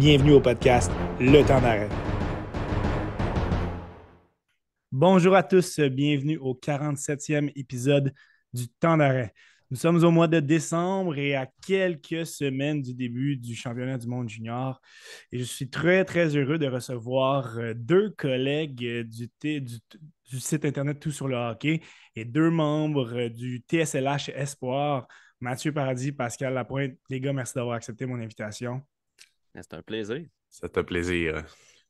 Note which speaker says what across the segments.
Speaker 1: Bienvenue au podcast Le temps d'arrêt. Bonjour à tous, bienvenue au 47e épisode du temps d'arrêt. Nous sommes au mois de décembre et à quelques semaines du début du championnat du monde junior. Et je suis très, très heureux de recevoir euh, deux collègues euh, du, du, site Internet Tout sur le hockey et deux membres euh, du TSLH Espoir, Mathieu Paradis, Pascal Lapointe. Les gars, merci d'avoir accepté mon invitation.
Speaker 2: C'est un plaisir.
Speaker 3: C'est un plaisir.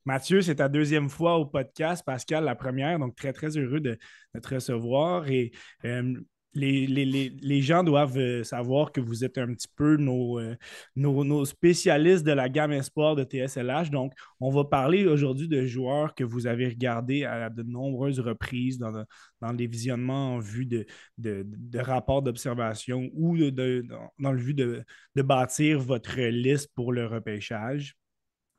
Speaker 1: Mathieu, c'est ta deuxième fois au podcast. Pascal, la première. Donc, très, très heureux de, te recevoir. Et les, gens doivent euh, savoir que vous êtes un petit peu euh, nos, nos, spécialistes de la gamme espoir de TSLH. Donc, on va parler aujourd'hui de joueurs que vous avez regardés à de nombreuses reprises dans, les visionnements en vue de, de, rapports d'observation ou dans le vue de bâtir votre liste pour le repêchage.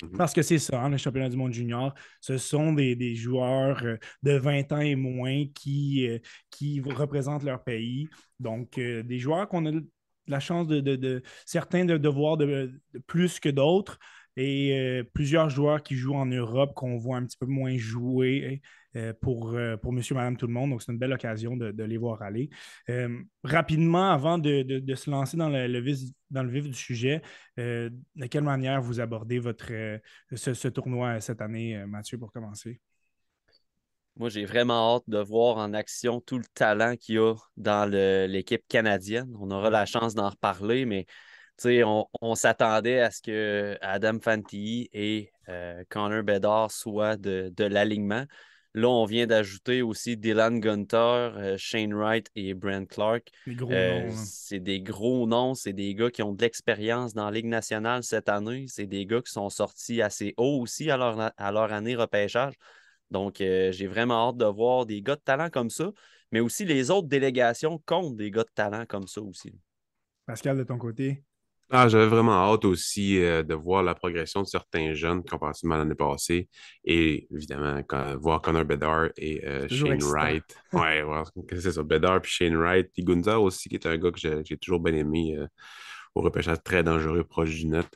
Speaker 1: Mhm. Parce que c'est ça, hein, le championnat du monde junior, ce sont des, joueurs euh, de 20 ans et moins qui, euh, qui représentent leur pays. Donc, euh, des joueurs qu'on a la chance de, certains de, voir de, plus que d'autres et plusieurs joueurs qui jouent en Europe qu'on voit un petit peu moins jouer euh, pour, euh, pour monsieur, madame, tout le monde. Donc, c'est une belle occasion de, les voir aller. Euh, rapidement, avant de, se lancer dans le, vif, dans le vif du sujet, de quelle manière vous abordez votre, ce, tournoi cette année, Mathieu, pour commencer?
Speaker 2: Moi, j'ai vraiment hâte de voir en action tout le talent qu'il y a dans l'équipe canadienne. On aura la chance d'en reparler, mais on, on s'attendait à ce que Adam Fantilli et Connor Bedard soient de, de l'alignement. Là, on vient d'ajouter aussi Dylan Gunter, euh, Shane Wright et Brent Clark.
Speaker 1: Euh,
Speaker 2: hein. C'est des gros noms, c'est des gars qui ont de l'expérience dans la Ligue nationale cette année. C'est des gars qui sont sortis assez haut aussi à leur, à leur année repêchage. Donc, euh, j'ai vraiment hâte de voir des gars de talent comme ça, mais aussi les autres délégations comptent des gars de talent comme ça aussi.
Speaker 1: Pascal, de ton côté?
Speaker 3: Ah, j'avais vraiment hâte aussi euh, de voir la progression de certains jeunes comparativement à l'année passée. Et évidemment, voir Connor Bedard et euh, Shane Wright. Ouais, c'est ça. Bedard puis Shane Wright. Puis Gunza aussi, qui est un gars que j'ai toujours bien aimé euh, au repêchage très dangereux, proche du net.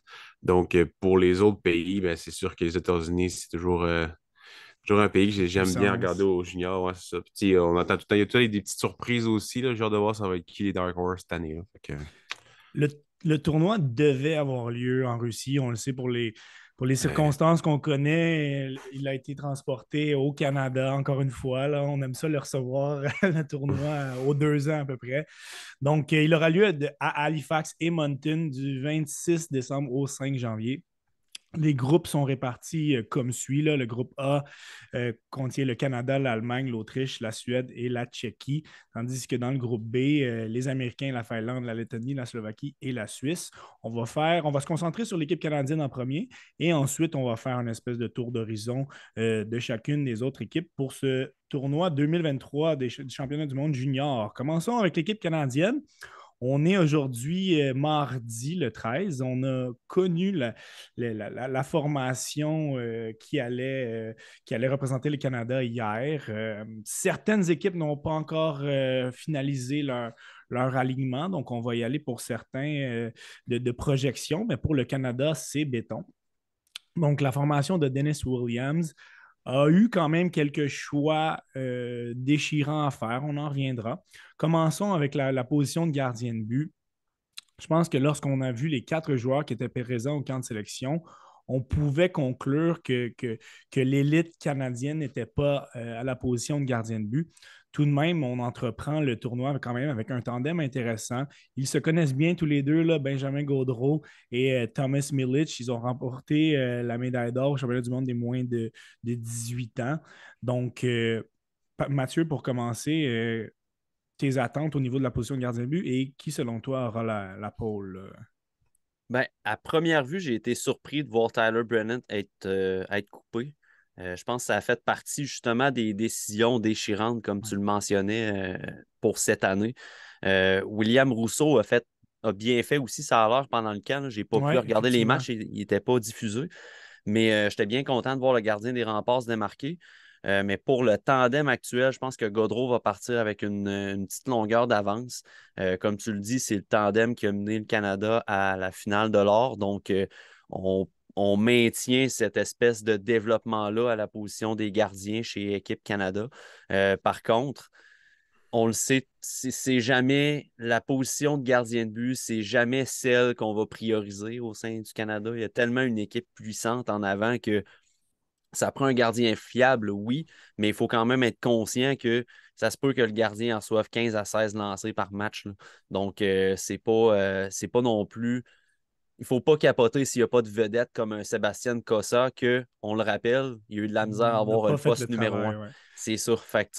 Speaker 3: Donc, pour les autres pays, ben, c'est sûr que les États-Unis, c'est toujours toujours un pays que j'aime bien regarder aux juniors. on entend tout le temps, il y a tout des petites surprises aussi. Là, genre de voir ça va être qui les Dark Horse cette année.
Speaker 1: Le le tournoi devait avoir lieu en Russie. On le sait pour les, pour les circonstances qu'on connaît. Il a été transporté au Canada, encore une fois. Là. On aime ça le recevoir, le tournoi, aux deux ans à peu près. Donc, il aura lieu à Halifax et Moncton du 26 décembre au 5 janvier. Les groupes sont répartis euh, comme suit. Là. Le groupe A euh, contient le Canada, l'Allemagne, l'Autriche, la Suède et la Tchéquie, tandis que dans le groupe B, euh, les Américains, la Finlande, la Lettonie, la Slovaquie et la Suisse. On va faire, on va se concentrer sur l'équipe canadienne en premier et ensuite on va faire une espèce de tour d'horizon de chacune des autres équipes pour ce tournoi 2023 des, du championnat du monde junior. Commençons avec l'équipe canadienne. On est aujourd'hui euh, mardi le 13. On a connu la, formation euh, qui, allait, euh, qui allait représenter le Canada hier. certaines équipes n'ont pas encore finalisé leur, alignement, donc on va y aller pour certains de, de projection, mais pour le Canada, c'est béton. Donc, la formation de Dennis Williams, a eu quand même quelques choix euh, déchirants à faire. On en reviendra. Commençons avec la, position de gardien de but. Je pense que lorsqu'on a vu les quatre joueurs qui étaient présents au camp de sélection, on pouvait conclure que, l'élite canadienne n'était pas euh, à la position de gardien de but tout de même, on entreprend le tournoi quand même avec un tandem intéressant. Ils se connaissent bien tous les deux, Benjamin Gaudreau et euh, Thomas Milic. Ils ont remporté euh, la médaille d'or au championnat du monde des moins de, 18 ans. Donc, euh, Mathieu, pour commencer, tes attentes au niveau de la position de gardien de but et qui, selon toi, aura la, pôle?
Speaker 2: Ben, à première vue, j'ai été surpris de voir Tyler Brennan être, être coupé. Euh, je pense que ça a fait partie justement des décisions déchirantes, comme tu le mentionnais, euh, pour cette année. Euh, William Rousseau a, fait, a bien fait aussi ça a l'heure pendant le camp. Je n'ai pas pu regarder les matchs, il n'était pas diffusé. Mais j'étais bien content de voir le gardien des remparts se démarquer. mais pour le tandem actuel, je pense que Godreau va partir avec une, une petite longueur d'avance. comme tu le dis, c'est le tandem qui a mené le Canada à la finale de l'or. Donc, on on maintient cette espèce de développement-là à la position des gardiens chez Équipe Canada. Euh, par contre, on le sait, c'est jamais la position de gardien de but, c'est jamais celle qu'on va prioriser au sein du Canada. Il y a tellement une équipe puissante en avant que ça prend un gardien fiable, oui, mais il faut quand même être conscient que ça se peut que le gardien en reçoive 15 à 16 lancés par match. Donc, euh, c'est euh, pas non plus il ne faut pas capoter s'il n'y a pas de vedette comme un Sébastien Cossa, que, on le rappelle, il y a eu de la misère à avoir le poste numéro un. C'est sûr. Fait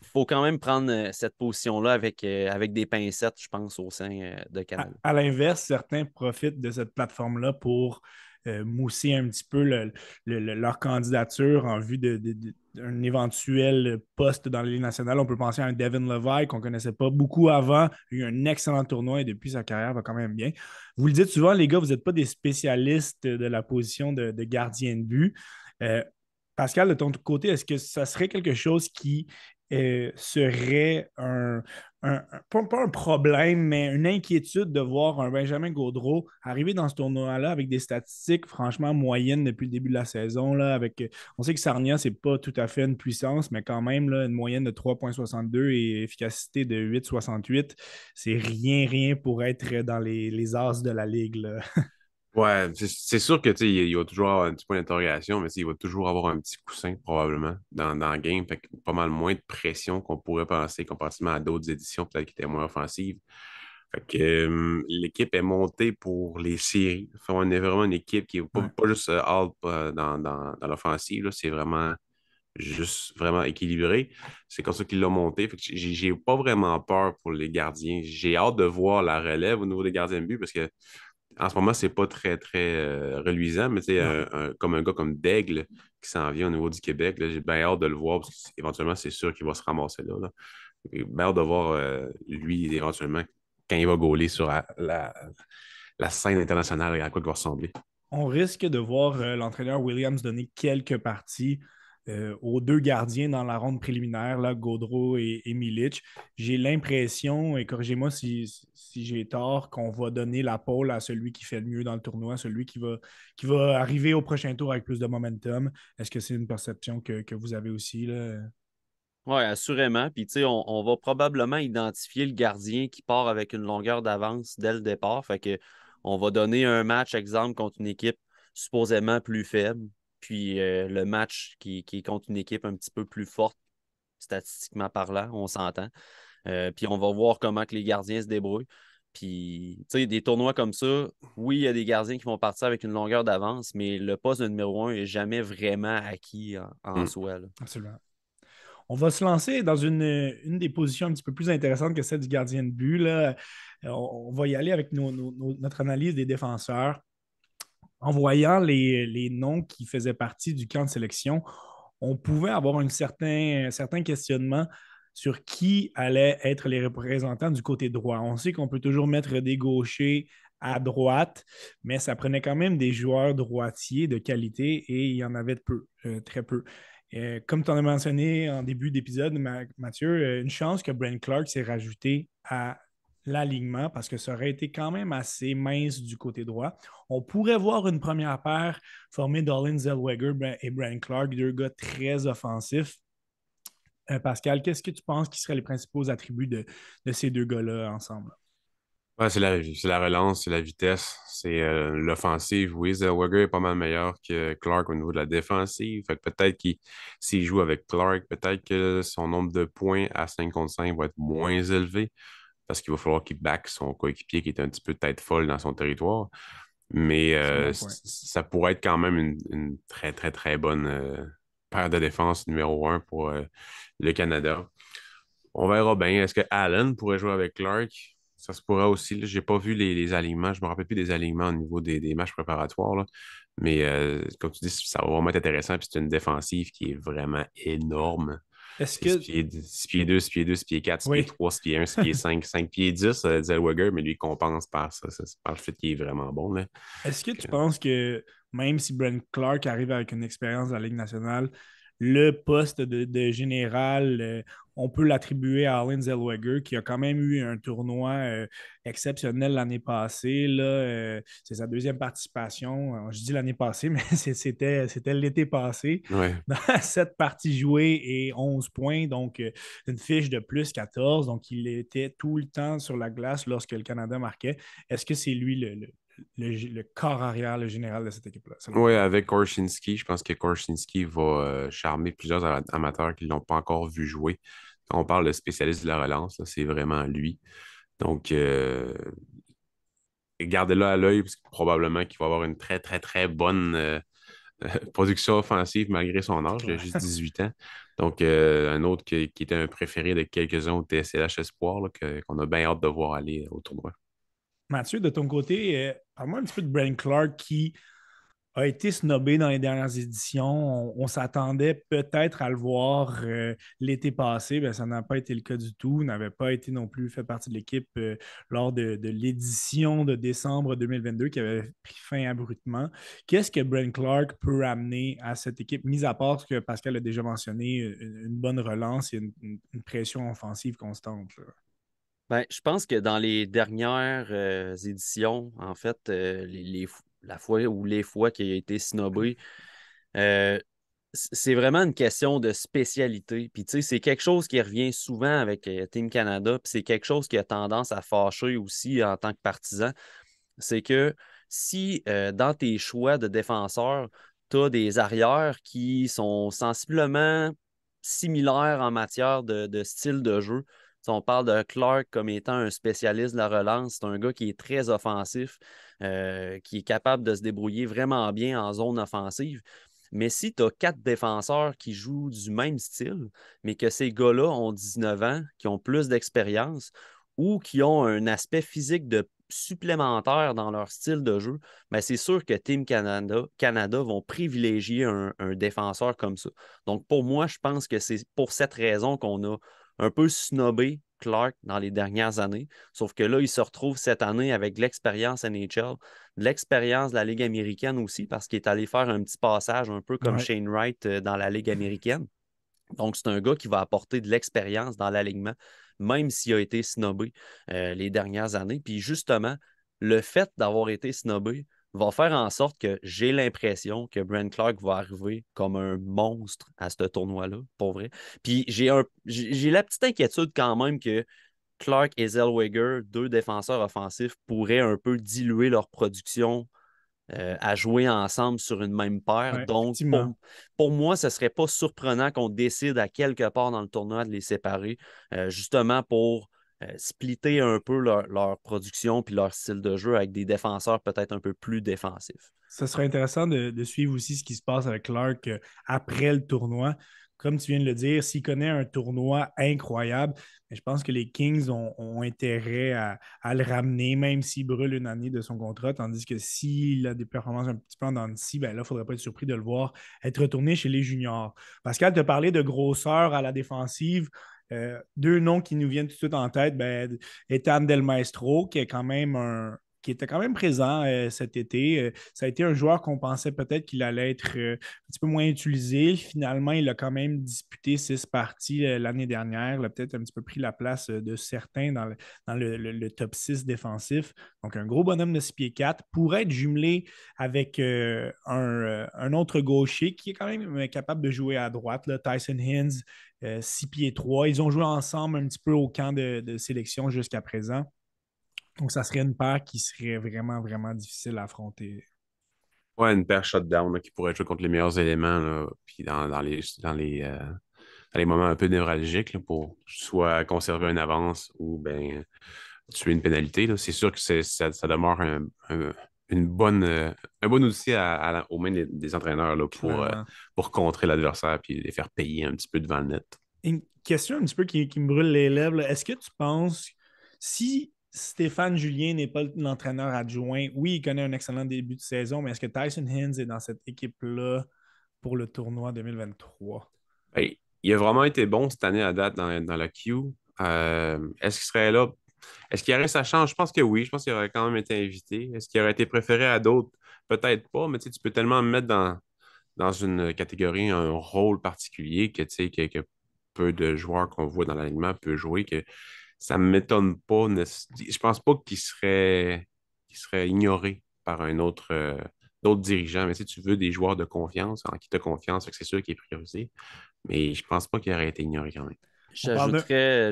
Speaker 2: il faut quand même prendre euh, cette position-là avec, euh, avec des pincettes, je pense, au sein euh, de Canada.
Speaker 1: À, l'inverse, certains profitent de cette plateforme-là pour mousser un petit peu leur candidature en vue de, d'un éventuel poste dans la nationale. On peut penser à un Devin Levi qu'on ne connaissait pas beaucoup avant. A eu un excellent tournoi et depuis, sa carrière va quand même bien. Vous le dites souvent, les gars, vous n'êtes pas des spécialistes de la position de, gardien de but. Euh, Pascal, de ton côté, est-ce que ça serait quelque chose qui euh, serait un, pas, un problème, mais une inquiétude de voir un Benjamin Gaudreau arriver dans ce tournoi-là avec des statistiques franchement moyennes depuis le début de la saison. Là, avec, on sait que Sarnia, c'est pas tout à fait une puissance, mais quand même, là, une moyenne de 3,62 et efficacité de 8,68, c'est rien, rien pour être dans les, les as de la ligue.
Speaker 3: Ouais, c'est sûr que il va toujours avoir un petit point d'interrogation, mais il va toujours avoir un petit coussin probablement dans, dans le game. Fait pas mal moins de pression qu'on pourrait penser comparativement à d'autres éditions, peut-être qui étaient moins offensives. Fait que l'équipe est montée pour les séries. on est vraiment une équipe qui n'est pas, juste euh, alt euh, dans, dans, dans l'offensive, c'est vraiment juste vraiment équilibré. C'est comme ça qu'ils l'ont monté. J'ai pas vraiment peur pour les gardiens. J'ai hâte de voir la relève au niveau des gardiens de but parce que en ce moment, c'est pas très, très euh, reluisant, mais tu comme un gars comme Daigle qui s'en vient au niveau du Québec, j'ai bien hâte de le voir parce qu'éventuellement, c'est sûr qu'il va se ramasser là. J'ai bien hâte de voir euh, lui, éventuellement, quand il va gauler sur la, scène internationale, à quoi il va ressembler.
Speaker 1: On risque de voir euh, l'entraîneur Williams donner quelques parties euh, aux deux gardiens dans la ronde préliminaire, là, Gaudreau et, Milic. J'ai l'impression, et corrigez-moi si, j'ai tort, qu'on va donner la pole à celui qui fait le mieux dans le tournoi, celui qui va, arriver au prochain tour avec plus de momentum. Est-ce que c'est une perception que, vous avez aussi?
Speaker 2: Oui, assurément. Puis, tu sais, on, va probablement identifier le gardien qui part avec une longueur d'avance dès le départ. Fait que on va donner un match, exemple, contre une équipe supposément plus faible. Puis euh, le match qui, est contre une équipe un petit peu plus forte, statistiquement parlant, on s'entend. Euh, puis on va voir comment que les gardiens se débrouillent. Puis, tu sais, des tournois comme ça, oui, il y a des gardiens qui vont partir avec une longueur d'avance, mais le poste de numéro un n'est jamais vraiment acquis en, hmm. soi.
Speaker 1: Absolument. On va se lancer dans une, des positions un petit peu plus intéressantes que celle du gardien de but. Là. On, va y aller avec notre analyse des défenseurs en voyant les, noms qui faisaient partie du camp de sélection, on pouvait avoir un certain, questionnement sur qui allait être les représentants du côté droit. On sait qu'on peut toujours mettre des gauchers à droite, mais ça prenait quand même des joueurs droitiers de qualité et il y en avait peu, euh, très peu. Euh, comme tu en as mentionné en début d'épisode, Mathieu, euh, une chance que Brent Clark s'est rajouté à l'alignement parce que ça aurait été quand même assez mince du côté droit. On pourrait voir une première paire formée d'Olin Zellweger ben, et Brian Clark, deux gars très offensifs. Euh, Pascal, qu'est-ce que tu penses qui seraient les principaux attributs de, ces deux gars-là ensemble?
Speaker 3: c'est la, relance, c'est la vitesse, c'est euh, l'offensive. Oui, Zellweger est pas mal meilleur que Clark au niveau de la défensive. Peut-être qu'il s'il joue avec Clark, peut-être que son nombre de points à 5 contre 5 va être moins élevé parce qu'il va falloir qu'il back son coéquipier qui est un petit peu tête folle dans son territoire. Mais euh, ça pourrait être quand même une, très, très, très bonne euh, paire de défense numéro un pour euh, le Canada. On verra bien. Est-ce que Allen pourrait jouer avec Clark? Ça se pourrait aussi. Je n'ai pas vu les, alignements. Je ne me rappelle plus des alignements au niveau des, matchs préparatoires. Mais comme tu dis, ça va vraiment être intéressant. c'est une défensive qui est vraiment énorme. Est-ce que. 6 pieds 2, 6 pieds 2, 6 pieds 4, 6 pieds 3, 6 pieds 1, 6 pieds 5, 5 pieds 10, euh, Zellweger, mais lui, il compense par ça, par le fait qu'il est vraiment bon.
Speaker 1: Est-ce que tu penses que même si Brent Clark arrive avec une expérience de la Ligue nationale, le poste de, général, euh, on peut l'attribuer à Alan Zellweger, qui a quand même eu un tournoi euh, exceptionnel l'année passée. Là, c'est sa deuxième participation. Je dis l'année passée, mais c'était, l'été passé.
Speaker 3: Ouais.
Speaker 1: Sept parties jouées et 11 points, donc une fiche de plus 14. Donc, il était tout le temps sur la glace lorsque le Canada marquait. Est-ce que c'est lui le, le, corps arrière, le général de cette équipe-là.
Speaker 3: Oui, avec Korshinski, je pense que Korshinski va euh, charmer plusieurs amateurs qui ne l'ont pas encore vu jouer. Quand on parle de spécialiste de la relance, c'est vraiment lui. Donc, euh, gardez-le à l'œil, parce que probablement qu'il va avoir une très, très, très bonne euh, production offensive malgré son âge. Il a juste 18 ans. Donc, un autre qui, était un préféré de quelques-uns au TSLH Espoir, qu'on a bien hâte de voir aller au tournoi.
Speaker 1: Mathieu, de ton côté, euh, parle-moi un petit peu de Brian Clark qui a été snobé dans les dernières éditions. On, s'attendait peut-être à le voir euh, l'été passé. mais ça n'a pas été le cas du tout. Il n'avait pas été non plus fait partie de l'équipe euh, lors de, l'édition de décembre 2022 qui avait pris fin abruptement. Qu'est-ce que Brian Clark peut amener à cette équipe, mis à part ce que Pascal a déjà mentionné, une, bonne relance et une, pression offensive constante?
Speaker 2: Ben, je pense que dans les dernières euh, éditions, en fait, euh, les, la fois ou les fois qu'il a été snobé, euh, c'est vraiment une question de spécialité. Puis, tu sais, c'est quelque chose qui revient souvent avec Team Canada, puis c'est quelque chose qui a tendance à fâcher aussi en tant que partisan. C'est que si dans tes choix de défenseurs, tu as des arrières qui sont sensiblement similaires en matière de style de jeu, on parle de Clark comme étant un spécialiste de la relance, c'est un gars qui est très offensif, euh, qui est capable de se débrouiller vraiment bien en zone offensive. Mais si tu as quatre défenseurs qui jouent du même style, mais que ces gars-là ont 19 ans, qui ont plus d'expérience ou qui ont un aspect physique de supplémentaire dans leur style de jeu, ben c'est sûr que Team Canada, Canada vont privilégier un, un, défenseur comme ça. Donc, pour moi, je pense que c'est pour cette raison qu'on a un peu snobé Clark dans les dernières années. Sauf que là, il se retrouve cette année avec l'expérience NHL, l'expérience de la Ligue américaine aussi, parce qu'il est allé faire un petit passage un peu comme Shane Wright euh, dans la Ligue américaine. Donc, c'est un gars qui va apporter de l'expérience dans l'alignement, même s'il a été snobé euh, les dernières années. Puis justement, le fait d'avoir été snobé va faire en sorte que j'ai l'impression que Brent Clark va arriver comme un monstre à ce tournoi-là, pour vrai. Puis j'ai un j'ai la petite inquiétude quand même que Clark et Zellweger, deux défenseurs offensifs, pourraient un peu diluer leur production euh, à jouer ensemble sur une même paire. Donc, pour, moi, ce ne serait pas surprenant qu'on décide à quelque part dans le tournoi de les séparer, euh, justement pour splitter un peu leur, production puis leur style de jeu avec des défenseurs peut-être un peu plus défensifs.
Speaker 1: Ce serait intéressant de, suivre aussi ce qui se passe avec Clark euh, après le tournoi. Comme tu viens de le dire, s'il connaît un tournoi incroyable, je pense que les Kings ont, intérêt à, le ramener, même s'il brûle une année de son contrat. Tandis que s'il a des performances un petit peu en dents ben là, il ne faudrait pas être surpris de le voir être retourné chez les juniors. Pascal te parlait de grosseur à la défensive. Euh, deux noms qui nous viennent tout de suite en tête, ben, Ethan Del Maestro, qui est quand même un, qui était quand même présent euh, cet été. Euh, ça a été un joueur qu'on pensait peut-être qu'il allait être un petit peu moins utilisé. Finalement, il a quand même disputé six parties l'année dernière. Il a peut-être un petit peu pris la place de certains dans le, top 6 défensif. Donc, un gros bonhomme de 6 pieds 4 pourrait être jumelé avec un, autre gaucher qui est quand même capable de jouer à droite, Tyson Hines, 6 euh, pieds 3. Ils ont joué ensemble un petit peu au camp de, sélection jusqu'à présent. Donc, ça serait une paire qui serait vraiment, vraiment difficile à affronter.
Speaker 3: Ouais, une paire shutdown qui pourrait jouer contre les meilleurs éléments, puis dans, les, dans, les, euh, les moments un peu névralgiques pour soit conserver une avance ou ben, tuer une pénalité. C'est sûr que ça, ça, demeure un, une bonne, euh, un bon outil à, aux mains des, entraîneurs là, pour, euh, pour contrer l'adversaire et les faire payer un petit peu devant le net.
Speaker 1: Une question un petit peu qui, me brûle les lèvres. Est-ce que tu penses, si Stéphane Julien n'est pas l'entraîneur adjoint, oui, il connaît un excellent début de saison, mais est-ce que Tyson Hines est dans cette équipe-là pour le tournoi 2023?
Speaker 3: Ben, il a vraiment été bon cette année à date dans, la Q. Euh, est-ce qu'il serait là? Est-ce qu'il aurait sa chance? Je pense que oui. Je pense qu'il aurait quand même été invité. Est-ce qu'il aurait été préféré à d'autres? Peut-être pas, mais tu peux tellement me mettre dans, une catégorie, un rôle particulier que, que, peu de joueurs qu'on voit dans l'alignement peuvent jouer, que ça ne m'étonne pas. Je pense pas qu'il serait, serait ignoré par un autre, euh, d'autres dirigeants. Mais si tu veux des joueurs de confiance, en qui tu as confiance, c'est sûr qu'il est priorisé. Mais je pense pas qu'il aurait été ignoré quand même.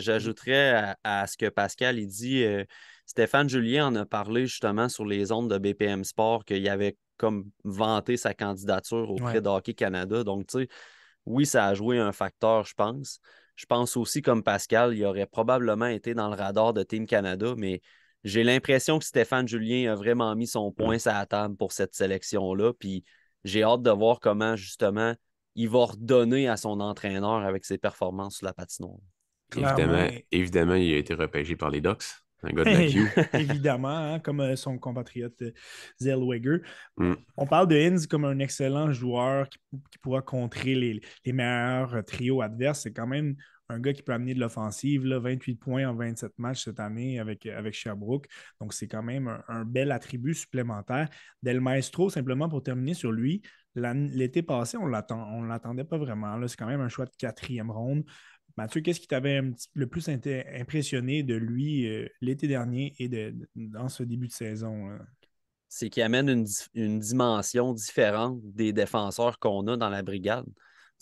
Speaker 2: J'ajouterais, à, ce que Pascal il dit, euh, Stéphane Julien en a parlé justement sur les ondes de BPM Sport qu'il avait comme vanté sa candidature auprès d'Hockey Canada. Donc, tu sais, oui, ça a joué un facteur, je pense. Je pense aussi, comme Pascal, il aurait probablement été dans le radar de Team Canada, mais j'ai l'impression que Stéphane Julien a vraiment mis son point sur la table pour cette sélection-là. Puis j'ai hâte de voir comment, justement, il va redonner à son entraîneur avec ses performances sur la patinoire.
Speaker 3: Évidemment, évidemment, il a été repêché par les Ducks. Un gars de
Speaker 1: la Évidemment, hein, comme euh, son compatriote euh, Zellweger. Mm. On parle de Inns comme un excellent joueur qui, pourra contrer les, les meilleurs euh, trios adverses. C'est quand même un gars qui peut amener de l'offensive, 28 points en 27 matchs cette année avec, avec Sherbrooke. Donc, c'est quand même un, bel attribut supplémentaire. Del Maestro, simplement pour terminer sur lui, l'été passé, on ne l'attendait pas vraiment. C'est quand même un choix de quatrième ronde. Mathieu, qu'est-ce qui t'avait le plus impressionné de lui euh, l'été dernier et dans ce début de saison?
Speaker 2: C'est qu'il amène une, une, dimension différente des défenseurs qu'on a dans la brigade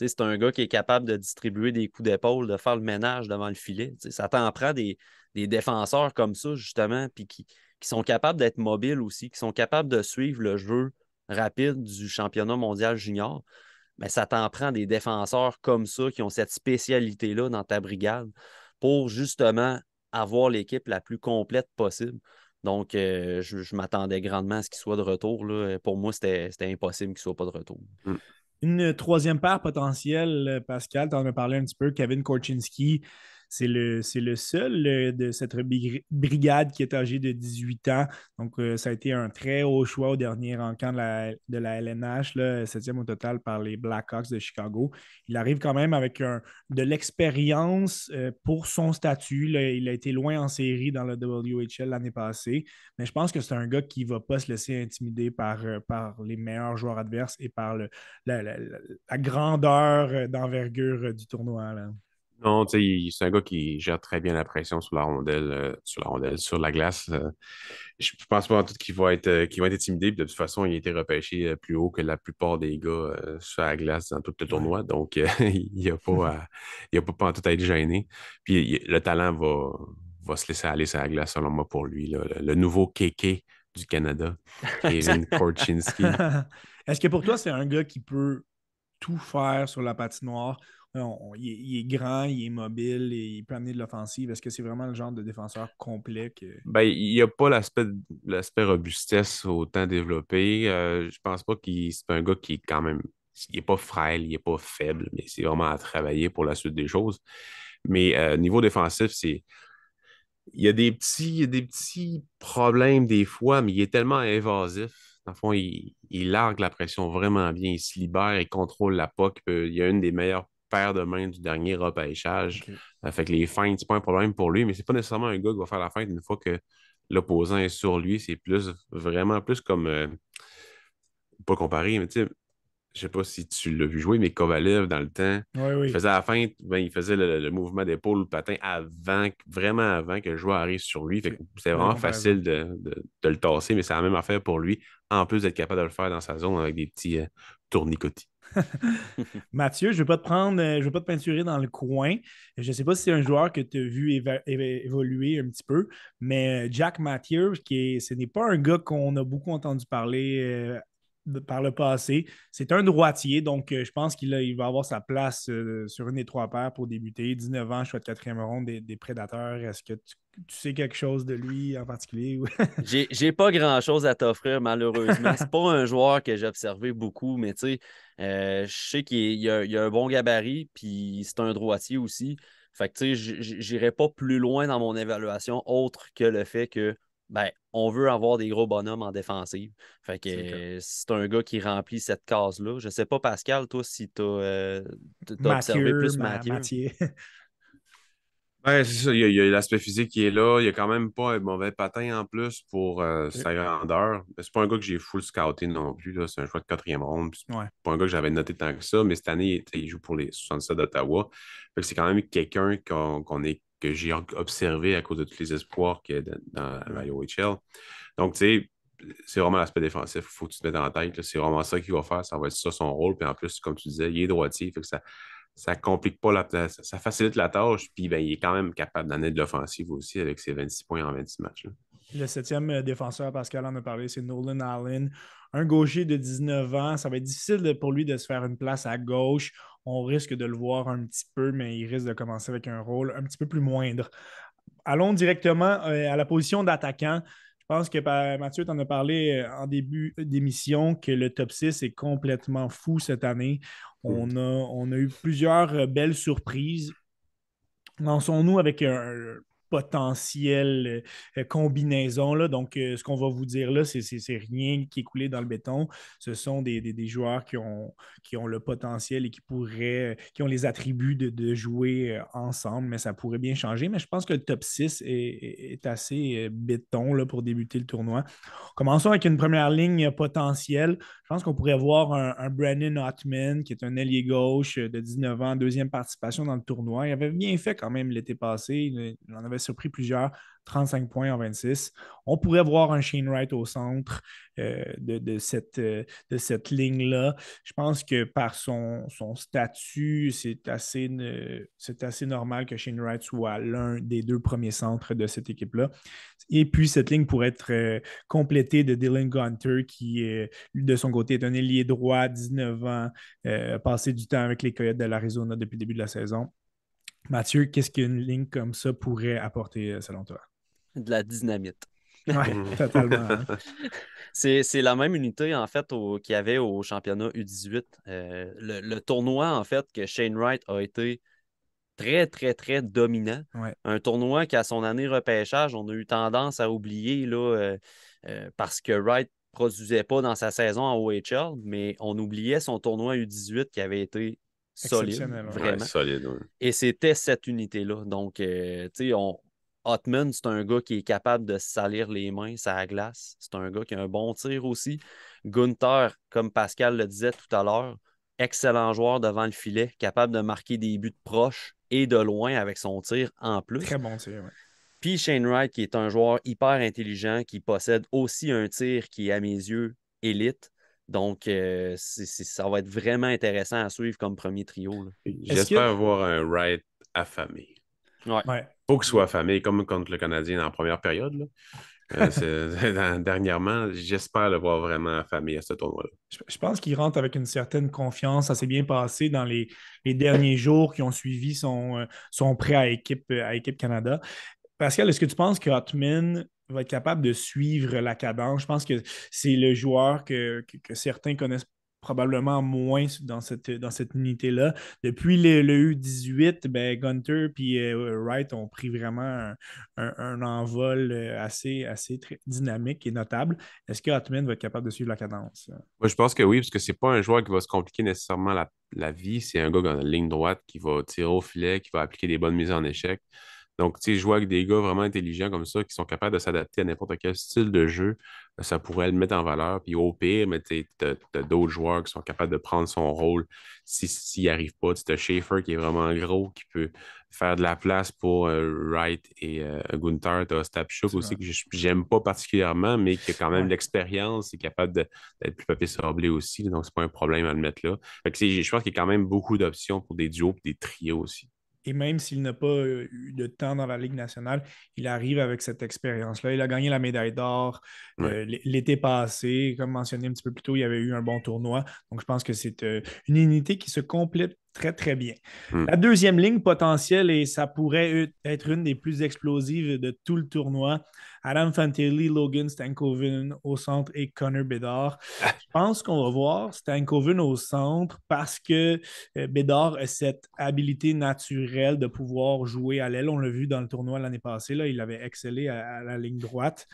Speaker 2: c'est un gars qui est capable de distribuer des coups d'épaule, de faire le ménage devant le filet. ça t'en prend des, défenseurs comme ça, justement, puis qui, sont capables d'être mobiles aussi, qui sont capables de suivre le jeu rapide du championnat mondial junior. Mais ça t'en prend des défenseurs comme ça qui ont cette spécialité-là dans ta brigade pour justement avoir l'équipe la plus complète possible. Donc, euh, je, m'attendais grandement à ce qu'il soit de retour. Là. Pour moi, c'était impossible qu'il ne soit pas de retour.
Speaker 1: Mm. Une troisième paire potentielle, euh, Pascal, tu en as parlé un petit peu, Kevin Korchinski. C'est le, seul euh, de cette brigade qui est âgé de 18 ans. Donc, euh, ça a été un très haut choix au dernier encamp de la, de la LNH, septième au total par les Blackhawks de Chicago. Il arrive quand même avec de l'expérience euh, pour son statut. Il a été loin en série dans le WHL l'année passée, mais je pense que c'est un gars qui ne va pas se laisser intimider par, les meilleurs joueurs adverses et par la, grandeur d'envergure du tournoi.
Speaker 3: Non, tu sais, c'est un gars qui gère très bien la pression sur la rondelle, euh, sur la rondelle, sur la glace. Euh. je pense pas en tout qu'il va être, euh, va être intimidé. de toute façon, il a été repêché plus haut que la plupart des gars sur la glace dans tout le tournoi. Donc, il n'y a pas il a pas, en tout à être gêné. Puis le talent va, va se laisser aller sur la glace, selon moi, pour lui. Le, nouveau KK du Canada, Kevin Korchinski.
Speaker 1: Est-ce que pour toi, c'est un gars qui peut tout faire sur la patinoire? Il, est, grand, il est mobile et il peut amener de l'offensive. Est-ce que c'est vraiment le genre de défenseur complet que...
Speaker 3: Ben, il n'y a pas l'aspect robustesse autant développé. Euh, je pense pas qu'il c'est un gars qui est quand même. Il n'est pas frêle, il n'est pas faible, mais c'est vraiment à travailler pour la suite des choses. Mais euh, niveau défensif, c'est. Il y, a des petits, des petits problèmes des fois, mais il est tellement évasif. Dans le fond, il, largue la pression vraiment bien, il se libère, il contrôle la POC. Il y a une des meilleures paire de main du dernier repêchage. Ça fait que les feintes, c'est pas un problème pour lui, mais c'est pas nécessairement un gars qui va faire la feinte une fois que l'opposant est sur lui. C'est plus vraiment plus comme euh, pas comparé, mais tu sais, je sais pas si tu l'as vu jouer, mais Kovalev, dans le temps, il faisait la feinte, ben, il faisait le, mouvement d'épaule, le patin avant, vraiment avant que le joueur arrive sur lui. C'est vraiment facile de, le tasser, mais c'est la même affaire pour lui, en plus d'être capable de le faire dans sa zone avec des petits euh, tournicotis.
Speaker 1: Mathieu, je ne vais pas te prendre, euh, je vais pas te peinturer dans le coin. Je ne sais pas si c'est un joueur que tu as vu évoluer un petit peu, mais euh, Jack Mathieu, qui ce n'est pas un gars qu'on a beaucoup entendu parler euh, par le passé. C'est un droitier, donc je pense qu'il il va avoir sa place sur une des trois paires pour débuter. 19 ans, choix de quatrième ronde des, Prédateurs. Est-ce que tu, sais quelque chose de lui en particulier?
Speaker 2: J'ai pas grand-chose à t'offrir, malheureusement. C'est pas un joueur que j'ai observé beaucoup, mais tu sais, euh, je sais qu'il a, a, un bon gabarit, puis c'est un droitier aussi. Fait que, tu sais, j'irai pas plus loin dans mon évaluation autre que le fait que, ben, on veut avoir des gros bonhommes en défensive. Fait que c'est un gars qui remplit cette case-là. Je sais pas, Pascal, toi, si tu as, euh, observé plus Mathieu.
Speaker 3: Ouais, c'est ça. Il y a, l'aspect physique qui est là. Il y a quand même pas un mauvais patin en plus pour euh, sa grandeur. C'est pas un gars que j'ai full scouté non plus. C'est un choix de quatrième ronde. C'est pas un gars que j'avais noté tant que ça. Mais cette année, il joue pour les 67 d'Ottawa. C'est quand même quelqu'un qu'on est que j'ai observé à cause de tous les espoirs qu'il y a dans, la OHL. Donc, tu sais, c'est vraiment l'aspect défensif. Il faut que tu te mettes en tête. C'est vraiment ça qu'il va faire. Ça va être ça son rôle. Puis en plus, comme tu disais, il est droitier. Ça, ça complique pas la ça, facilite la tâche. Puis ben, il est quand même capable d'amener de l'offensive aussi avec ses 26 points en 26 matchs.
Speaker 1: Le septième euh, défenseur, Pascal en a parlé, c'est Nolan Allen. Un gaucher de 19 ans. Ça va être difficile pour lui de se faire une place à gauche. On risque de le voir un petit peu, mais il risque de commencer avec un rôle un petit peu plus moindre. Allons directement euh, à la position d'attaquant. Je pense que Mathieu, tu en as parlé euh, en début d'émission que le top 6 est complètement fou cette année. On a, on a eu plusieurs euh, belles surprises. Lançons-nous avec un, potentielle euh, combinaison. Là. Donc, euh, ce qu'on va vous dire là, c'est rien qui est coulé dans le béton. Ce sont des, joueurs qui ont, qui ont le potentiel et qui pourraient, qui ont les attributs de, jouer euh, ensemble, mais ça pourrait bien changer. Mais je pense que le top 6 est, assez béton là, pour débuter le tournoi. Commençons avec une première ligne potentielle. Je pense qu'on pourrait voir un, un, Brandon Hotman, qui est un ailier gauche de 19 ans, deuxième participation dans le tournoi. Il avait bien fait quand même l'été passé. Il en avait surpris plusieurs, 35 points en 26. On pourrait voir un Shane Wright au centre euh, de, cette, euh, de cette ligne-là. Je pense que par son, statut, c'est assez, c'est assez normal que Shane Wright soit l'un des deux premiers centres de cette équipe-là. Et puis, cette ligne pourrait être euh, complétée de Dylan Gunter, qui, de son côté, est un ailier droit, 19 ans, passé du temps avec les Coyotes de l'Arizona depuis le début de la saison. Mathieu, qu'est-ce qu'une ligne comme ça pourrait apporter euh, selon toi?
Speaker 2: De la dynamite.
Speaker 1: Oui, totalement. Hein.
Speaker 2: C'est la même unité, en fait, qu'il y avait au championnat U18. Euh, le, tournoi, en fait, que Shane Wright a été très, très, très dominant. Un tournoi qui, à son année repêchage, on a eu tendance à oublier là, euh, parce que Wright ne produisait pas dans sa saison en OHL, mais on oubliait son tournoi U18 qui avait été solide. Vraiment.
Speaker 3: solide,
Speaker 2: Et c'était cette unité-là. Donc, euh, tu sais, on... Hotman, c'est un gars qui est capable de salir les mains, ça glace. C'est un gars qui a un bon tir aussi. Gunther, comme Pascal le disait tout à l'heure, excellent joueur devant le filet, capable de marquer des buts proches et de loin avec son tir en plus.
Speaker 1: Très bon tir, oui.
Speaker 2: Puis Shane Wright, qui est un joueur hyper intelligent, qui possède aussi un tir qui est, à mes yeux, élite. Donc, euh, ça va être vraiment intéressant à suivre comme premier trio.
Speaker 3: J'espère avoir un Wright affamé.
Speaker 2: Ouais.
Speaker 3: Faut qu'il soit affamé, comme contre le Canadien en première période. Euh, dernièrement, j'espère le voir vraiment affamé à ce tournoi-là.
Speaker 1: Je, pense qu'il rentre avec une certaine confiance. Ça s'est bien passé dans les, derniers jours qui ont suivi son, euh, son prêt à équipe, à équipe Canada. Pascal, est-ce que tu penses que Hotman va être capable de suivre la cadence. Je pense que c'est le joueur que, certains connaissent probablement moins dans cette, dans cette unité-là. Depuis le, U18, ben, Gunter et euh, Wright ont pris vraiment un, envol euh, assez, assez dynamique et notable. Est-ce que Hotman va être capable de suivre la cadence?
Speaker 3: Moi, je pense que oui, parce que c'est pas un joueur qui va se compliquer nécessairement la, la vie. C'est un gars dans la ligne droite qui va tirer au filet, qui va appliquer des bonnes mises en échec. Donc, tu sais, jouer avec des gars vraiment intelligents comme ça, qui sont capables de s'adapter à n'importe quel style de jeu, euh, ça pourrait le mettre en valeur. Puis au pire, mais tu as, d'autres joueurs qui sont capables de prendre son rôle s'il n'y arrive pas. Tu as Schaefer qui est vraiment gros, qui peut faire de la place pour euh, Wright et euh, Gunther. Tu as Stapchuk aussi, que j'aime pas particulièrement, mais qui a quand même l'expérience et capable d'être plus papier sablé aussi. Donc, c'est pas un problème à le mettre là. je pense qu'il y a quand même beaucoup d'options pour des duos et des trios aussi.
Speaker 1: Et même s'il n'a pas euh, eu de temps dans la Ligue nationale, il arrive avec cette expérience-là. Il a gagné la médaille d'or euh, l'été passé. Comme mentionné un petit peu plus tôt, il y avait eu un bon tournoi. Donc, je pense que c'est euh, une unité qui se complète très, très bien. Hmm. La deuxième ligne potentielle, et ça pourrait être une des plus explosives de tout le tournoi, Adam Fantilli, Logan Stankoven au centre et Connor Bedard. Je pense qu'on va voir Stankoven au centre parce que euh, Bedard a cette habilité naturelle de pouvoir jouer à l'aile. On l'a vu dans le tournoi l'année passée, là, il avait excellé à, la ligne droite.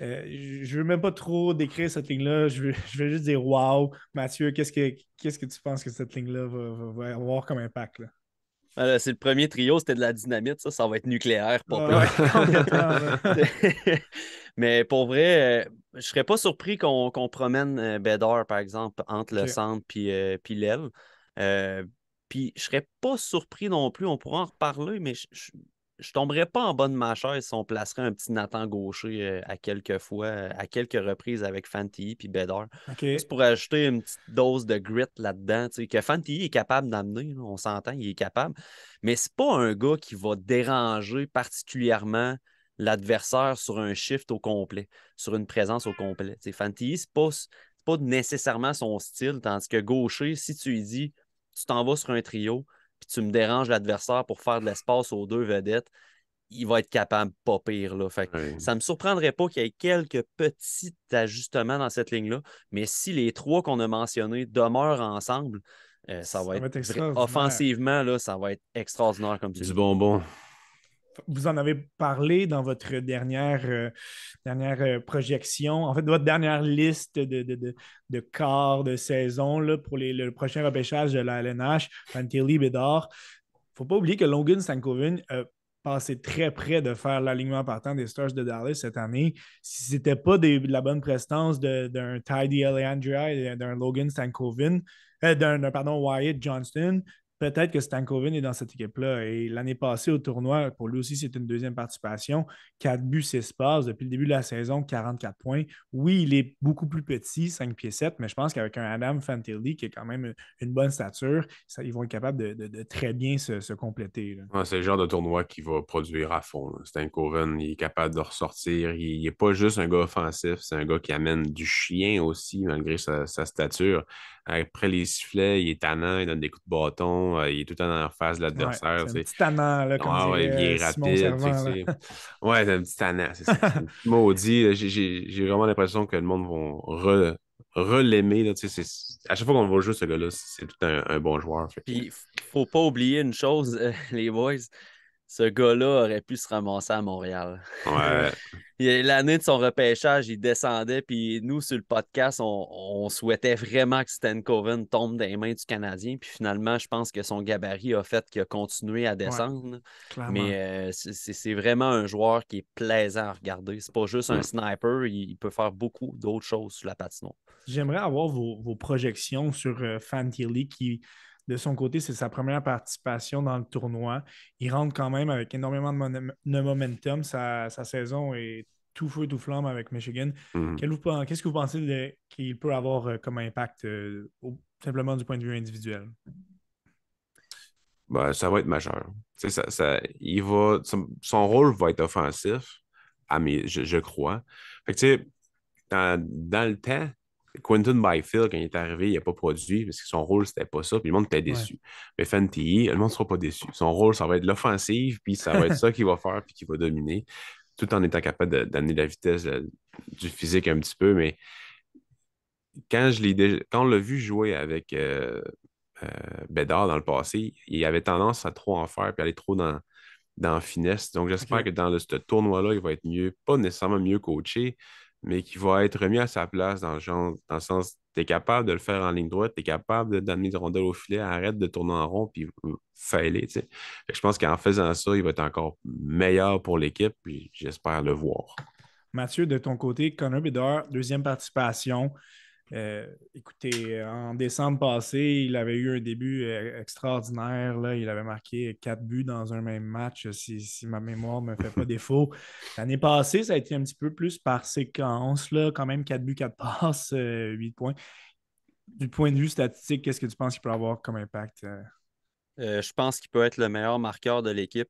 Speaker 1: Euh, je ne veux même pas trop décrire cette ligne-là. Je, vais juste dire wow. Mathieu, qu'est-ce que, qu'est-ce que tu penses que cette ligne-là va, avoir comme impact? Là?
Speaker 2: c'est le premier trio, c'était de la dynamite, ça, ça va être nucléaire, pas Mais pour vrai, je ne serais pas surpris qu'on promène Bédard, par exemple, entre le centre et l'aile. puis je serais pas surpris non plus, on pourra en reparler, mais je, je tomberais pas en bas de ma chaise si on placerait un petit Nathan Gaucher euh, à quelques fois, euh, à quelques reprises avec Fantilly puis Bédard. Juste pour ajouter une petite dose de grit là-dedans. Que Fantilly est capable d'amener, on s'entend, il est capable. Mais c'est pas un gars qui va déranger particulièrement l'adversaire sur un shift au complet, sur une présence au complet. Fantilly, c'est pas, pas nécessairement son style, tandis que Gaucher, si tu lui dis tu t'en vas sur un trio, puis tu me déranges l'adversaire pour faire de l'espace aux deux vedettes, il va être capable pas pire. Là. Fait Ça ne me surprendrait pas qu'il y ait quelques petits ajustements dans cette ligne-là, mais si les trois qu'on a mentionnés demeurent ensemble, euh, ça, va être, offensivement, là, ça va être extraordinaire comme tu
Speaker 3: Du bonbon.
Speaker 1: Vous en avez parlé dans votre dernière, euh, dernière euh, projection, en fait, votre dernière liste de, de, de, quarts de saison là, pour le prochain repêchage de la LNH, Fantilli Bédard. Il ne faut pas oublier que Logan Stankoven a passé très près de faire l'alignement partant des Stars de Dallas cette année. Si ce n'était pas de la bonne prestance d'un Tidy Alejandra et d'un Logan Stankoven, euh, d'un, Wyatt Johnston, peut-être que Stankoven est dans cette équipe-là. Et l'année passée au tournoi, pour lui aussi, c'est une deuxième participation. 4 buts, 6 passes. Depuis le début de la saison, 44 points. Oui, il est beaucoup plus petit, 5 pieds 7, mais je pense qu'avec un Adam Fantilli qui est quand même une bonne stature, ils vont être capables de, très bien se, compléter.
Speaker 3: c'est le genre de tournoi qui va produire à fond. Stankoven, il est capable de ressortir. Il n'est pas juste un gars offensif, c'est un gars qui amène du chien aussi, malgré sa stature. Après les sifflets, il est tannant, il donne des coups de bâton, euh, il est tout le temps en face de l'adversaire.
Speaker 1: c'est un petit tannant, là, comme ah, ouais, il est rapide.
Speaker 3: ouais, c'est un petit tannant, c'est ça. Maudit, j'ai vraiment l'impression que le monde va re-l'aimer. à chaque fois qu'on voit jouer ce gars-là, c'est tout un, bon joueur.
Speaker 2: Puis, il faut pas oublier une chose, les boys ce gars-là aurait pu se ramasser à Montréal.
Speaker 3: Ouais.
Speaker 2: L'année de son repêchage, il descendait, puis nous, sur le podcast, on, souhaitait vraiment que Stan Coven tombe dans les mains du Canadien. Puis finalement, je pense que son gabarit a fait qu'il a continué à descendre. Mais euh, c'est vraiment un joueur qui est plaisant à regarder. C'est pas juste un sniper, il, peut faire beaucoup d'autres choses sur la patinoire.
Speaker 1: J'aimerais avoir vos, projections sur euh, Fantilli qui de son côté, c'est sa première participation dans le tournoi. Il rentre quand même avec énormément de, momentum. Sa, saison est tout feu, tout flamme avec Michigan. Mhm. Qu'est-ce que vous pensez qu'il peut avoir euh, comme impact euh, simplement du point de vue individuel?
Speaker 3: Ben, ça va être majeur. Ça, il va, son, rôle va être offensif, je, je, crois. Fait dans, dans le temps, Quentin Byfield, quand il est arrivé, il n'a pas produit parce que son rôle, c'était pas ça, puis le monde était déçu. Mais Fenty, le monde ne sera pas déçu. Son rôle, ça va être l'offensive, puis ça va être ça qu'il va faire, puis qu'il va dominer, tout en étant capable d'amener la vitesse euh, du physique un petit peu. Mais quand, je quand on l'a vu jouer avec euh, euh, Bédard dans le passé, il avait tendance à trop en faire, puis aller trop dans, dans la finesse. Donc, j'espère que dans ce tournoi-là, il va être mieux, pas nécessairement mieux coaché, mais qui va être remis à sa place dans le, genre, dans le sens, tu es capable de le faire en ligne droite, tu es capable d'amener des rondelles au filet, arrête de tourner en rond, puis failer. Je pense qu'en faisant ça, il va être encore meilleur pour l'équipe, puis j'espère le voir.
Speaker 1: Mathieu, de ton côté, Connor Bedard, deuxième participation. Euh, écoutez, en décembre passé, il avait eu un début euh, extraordinaire. Là. Il avait marqué quatre buts dans un même match, si, ma mémoire ne me fait pas défaut. L'année passée, ça a été un petit peu plus par séquence. Là. Quand même, quatre buts, quatre passes, euh, huit points. Du point de vue statistique, qu'est-ce que tu penses qu'il peut avoir comme impact?
Speaker 2: je pense qu'il peut être le meilleur marqueur de l'équipe.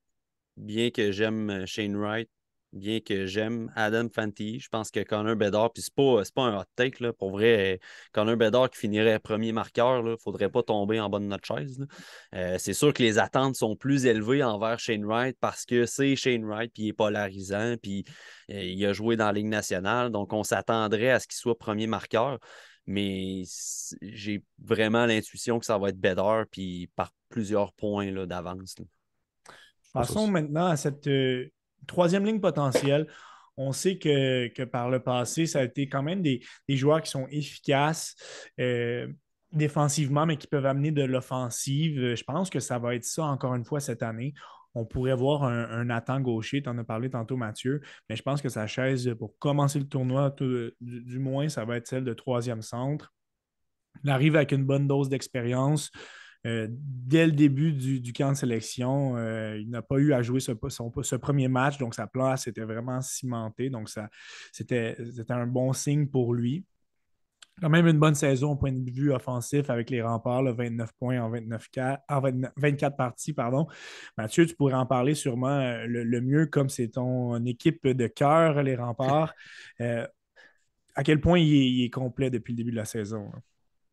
Speaker 2: Bien que j'aime Shane Wright, bien que j'aime Adam Fanti. Je pense que Connor Bedard, puis c'est pas, pas un hot take, là, pour vrai, Connor Bedard qui finirait premier marqueur, il ne faudrait pas tomber en bas de notre chaise. Euh, c'est sûr que les attentes sont plus élevées envers Shane Wright parce que c'est Shane Wright, puis il est polarisant, puis euh, il a joué dans la Ligue nationale, donc on s'attendrait à ce qu'il soit premier marqueur. Mais j'ai vraiment l'intuition que ça va être Bedard, puis par plusieurs points d'avance.
Speaker 1: Passons maintenant à cette euh, troisième ligne potentielle. On sait que, par le passé, ça a été quand même des, joueurs qui sont efficaces. Euh, défensivement, mais qui peuvent amener de l'offensive. Je pense que ça va être ça encore une fois cette année. On pourrait voir un, un Gaucher, tu en as parlé tantôt, Mathieu, mais je pense que sa chaise pour commencer le tournoi, du, moins, ça va être celle de troisième centre. Il arrive avec une bonne dose d'expérience. Euh, dès le début du, camp de sélection, euh, il n'a pas eu à jouer ce, ce, premier match, donc sa place était vraiment cimentée. Donc, c'était un bon signe pour lui. Quand même une bonne saison au point de vue offensif avec les remparts, 29 points en, 29 en 24 parties. Pardon. Mathieu, tu pourrais en parler sûrement euh, le, mieux comme c'est ton équipe de cœur, les remparts. à quel point il est, complet depuis le début de la saison? Hein?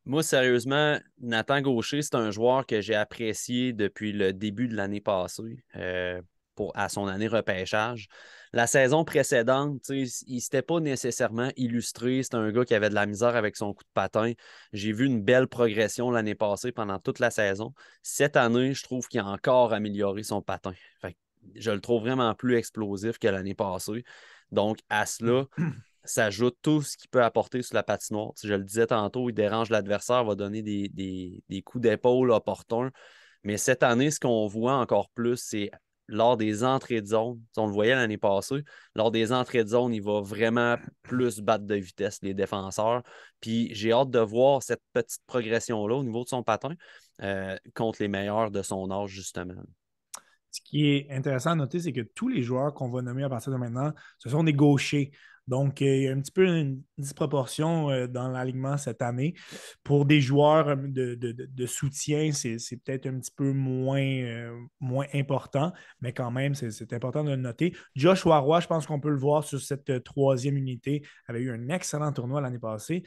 Speaker 2: Moi, sérieusement, Nathan Gaucher, c'est un joueur que j'ai apprécié depuis le début de l'année passée euh, pour, à son année repêchage. La saison précédente, il ne s'était pas nécessairement illustré. C'est un gars qui avait de la misère avec son coup de patin. J'ai vu une belle progression l'année passée pendant toute la saison. Cette année, je trouve qu'il a encore amélioré son patin. je le trouve vraiment plus explosif que l'année passée. Donc, à cela, ça ajoute tout ce qu'il peut apporter sur la patinoire. je le disais tantôt, il dérange l'adversaire, va donner des, coups d'épaule opportuns. Mais cette année, ce qu'on voit encore plus, c'est lors des entrées de zone. on le voyait l'année passée, lors des entrées de zone, il va vraiment plus battre de vitesse les défenseurs. Puis j'ai hâte de voir cette petite progression-là au niveau de son patin euh, contre les meilleurs de son âge, justement.
Speaker 1: Ce qui est intéressant à noter, c'est que tous les joueurs qu'on va nommer à partir de maintenant, ce sont des gauchers. Donc, euh, il y a un petit peu une disproportion euh, dans l'alignement cette année. Pour des joueurs euh, de, soutien, c'est peut-être un petit peu moins, moins important, mais quand même, c'est important de le noter. Joshua Roy, je pense qu'on peut le voir sur cette troisième unité, avait eu un excellent tournoi l'année passée.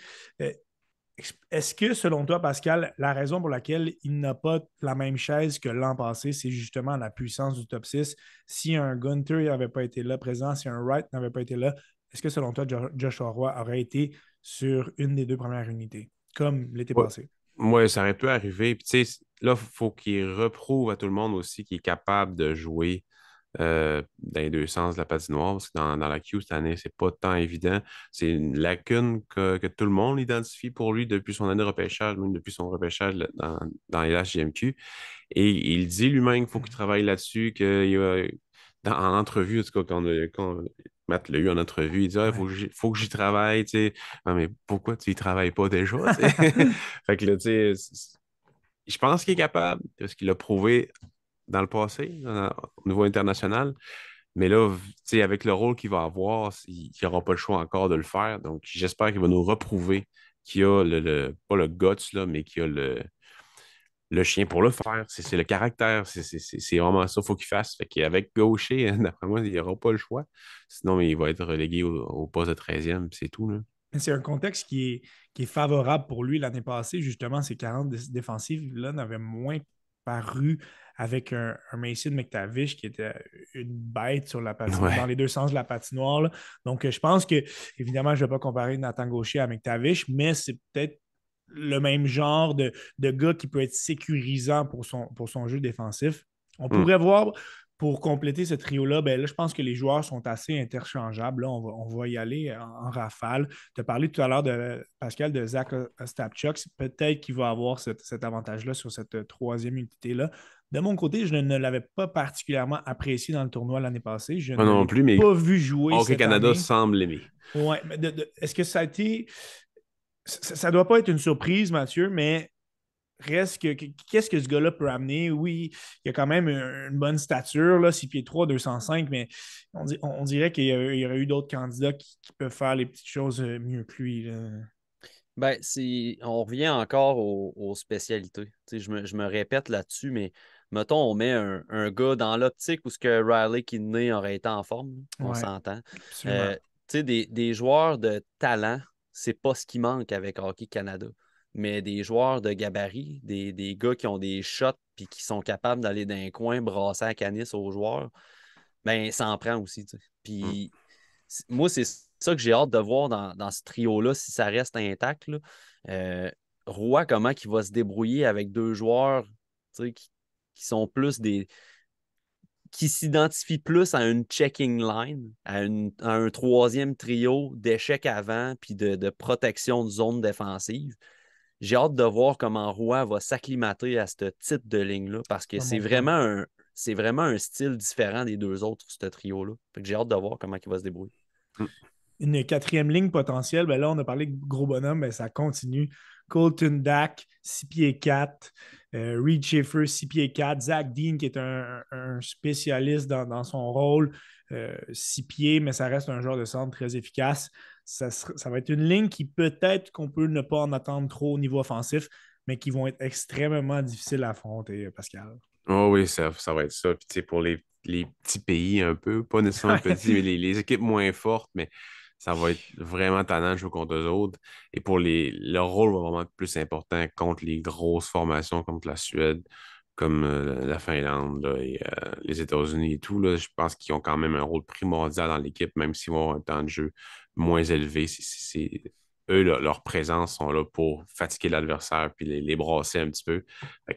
Speaker 1: Est-ce que, selon toi, Pascal, la raison pour laquelle il n'a pas la même chaise que l'an passé, c'est justement la puissance du top 6? Si un Gunter n'avait pas été là présent, si un Wright n'avait pas été là, est-ce que selon toi, Joshua Roy aurait été sur une des deux premières unités, comme l'été passé?
Speaker 3: Oui, ça aurait pu arriver. Puis, là, il faut qu'il reprouve à tout le monde aussi qu'il est capable de jouer euh, dans les deux sens de la patinoire, parce que dans, la Q cette année, c'est pas tant évident. C'est une lacune que, tout le monde identifie pour lui depuis son année de repêchage, même depuis son repêchage dans, dans les HGMQ. Et il dit lui-même qu'il faut qu'il travaille là-dessus, qu'il a, en entrevue, en tout cas, quand, quand Matt l'a eu en entrevue, il dit ah, il faut, que j'y travaille. Tu sais. mais pourquoi tu y travailles pas déjà? fait que là, tu sais, je pense qu'il est capable, parce qu'il l'a prouvé dans le passé, au niveau international. Mais là, avec le rôle qu'il va avoir, il n'aura pas le choix encore de le faire. Donc, j'espère qu'il va nous reprouver qu'il a le, pas le guts, là, mais qu'il a le, le chien pour le faire. C'est le caractère. C'est vraiment ça qu'il faut qu'il fasse. Fait qu'avec Gaucher, d'après moi, il aura pas le choix. Sinon, il va être relégué au, poste de 13e, c'est tout.
Speaker 1: C'est un contexte qui est, qui est favorable pour lui l'année passée. Justement, ces 40 défensives-là n'avaient moins paru avec un, Mason McTavish qui était une bête sur la patinoire, dans les deux sens de la patinoire. Donc, je pense que, évidemment, je ne vais pas comparer Nathan Gaucher à McTavish, mais c'est peut-être le même genre de, gars qui peut être sécurisant pour son, pour son jeu défensif. On hmm. pourrait voir pour compléter ce trio-là, ben là, je pense que les joueurs sont assez interchangeables. Là, on, va, y aller en, rafale. Tu as parlé tout à l'heure de Pascal de Zach Stapchuk. Peut-être qu'il va avoir cet avantage-là sur cette troisième unité-là. De mon côté, je ne l'avais pas particulièrement apprécié dans le tournoi l'année passée. Je
Speaker 3: n'ai non plus, mais
Speaker 1: pas vu jouer.
Speaker 3: Ok, Canada semble l'aimer.
Speaker 1: Oui, mais est-ce que ça a été ça ne doit pas être une surprise, Mathieu, mais reste que qu'est-ce que ce gars-là peut amener? Oui, il a quand même une bonne stature, là, 6 pieds 3, 205, mais on, dirait qu'il y, aurait eu d'autres candidats qui, peuvent faire les petites choses euh, mieux que lui.
Speaker 2: Ben, on revient encore aux, spécialités. Je me, je me, répète là-dessus, mais mettons, on met un, gars dans l'optique où ce que Riley Kidney aurait été en forme, on s'entend. Euh, des, des joueurs de talent c'est pas ce qui manque avec Hockey Canada. Mais des joueurs de gabarit, des, gars qui ont des shots puis qui sont capables d'aller dans un coin brasser à canis aux joueurs, ben ça en prend aussi. Puis mmh. moi, c'est ça que j'ai hâte de voir dans, ce trio-là, si ça reste intact. Là. Euh, Roy, comment il va se débrouiller avec deux joueurs qui, qui sont plus des, qui s'identifie plus à une checking line, à, un troisième trio d'échecs avant puis de, protection de zone défensive. j'ai hâte de voir comment Roy va s'acclimater à ce type de ligne-là parce que c'est vraiment, un, vraiment un style différent des deux autres, ce trio-là. J'ai hâte de voir comment il va se débrouiller.
Speaker 1: Hmm. Une quatrième ligne potentielle, ben là, on a parlé de gros bonhomme, mais ça continue. Colton Dak, 6 pieds 4. Euh, Reed Schaefer, 6 pieds 4. Zach Dean, qui est un, spécialiste dans, son rôle, 6 euh, pieds, mais ça reste un joueur de centre très efficace. Ça, va être une ligne qui peut-être qu'on peut ne pas en attendre trop au niveau offensif, mais qui vont être extrêmement difficiles à affronter, Pascal.
Speaker 3: Oh oui, ça, va être ça. Puis, pour les, petits pays un peu, pas nécessairement petits, mais les, équipes moins fortes, mais ça va être vraiment tannant de jouer contre eux autres. Et pour les, leur rôle va vraiment être plus important contre les grosses formations, contre la Suède, comme euh, la Finlande et euh, les États-Unis et tout. Là, je pense qu'ils ont quand même un rôle primordial dans l'équipe, même s'ils vont avoir un temps de jeu moins élevé. Eux, leur présence sont là pour fatiguer l'adversaire puis les, brasser un petit peu.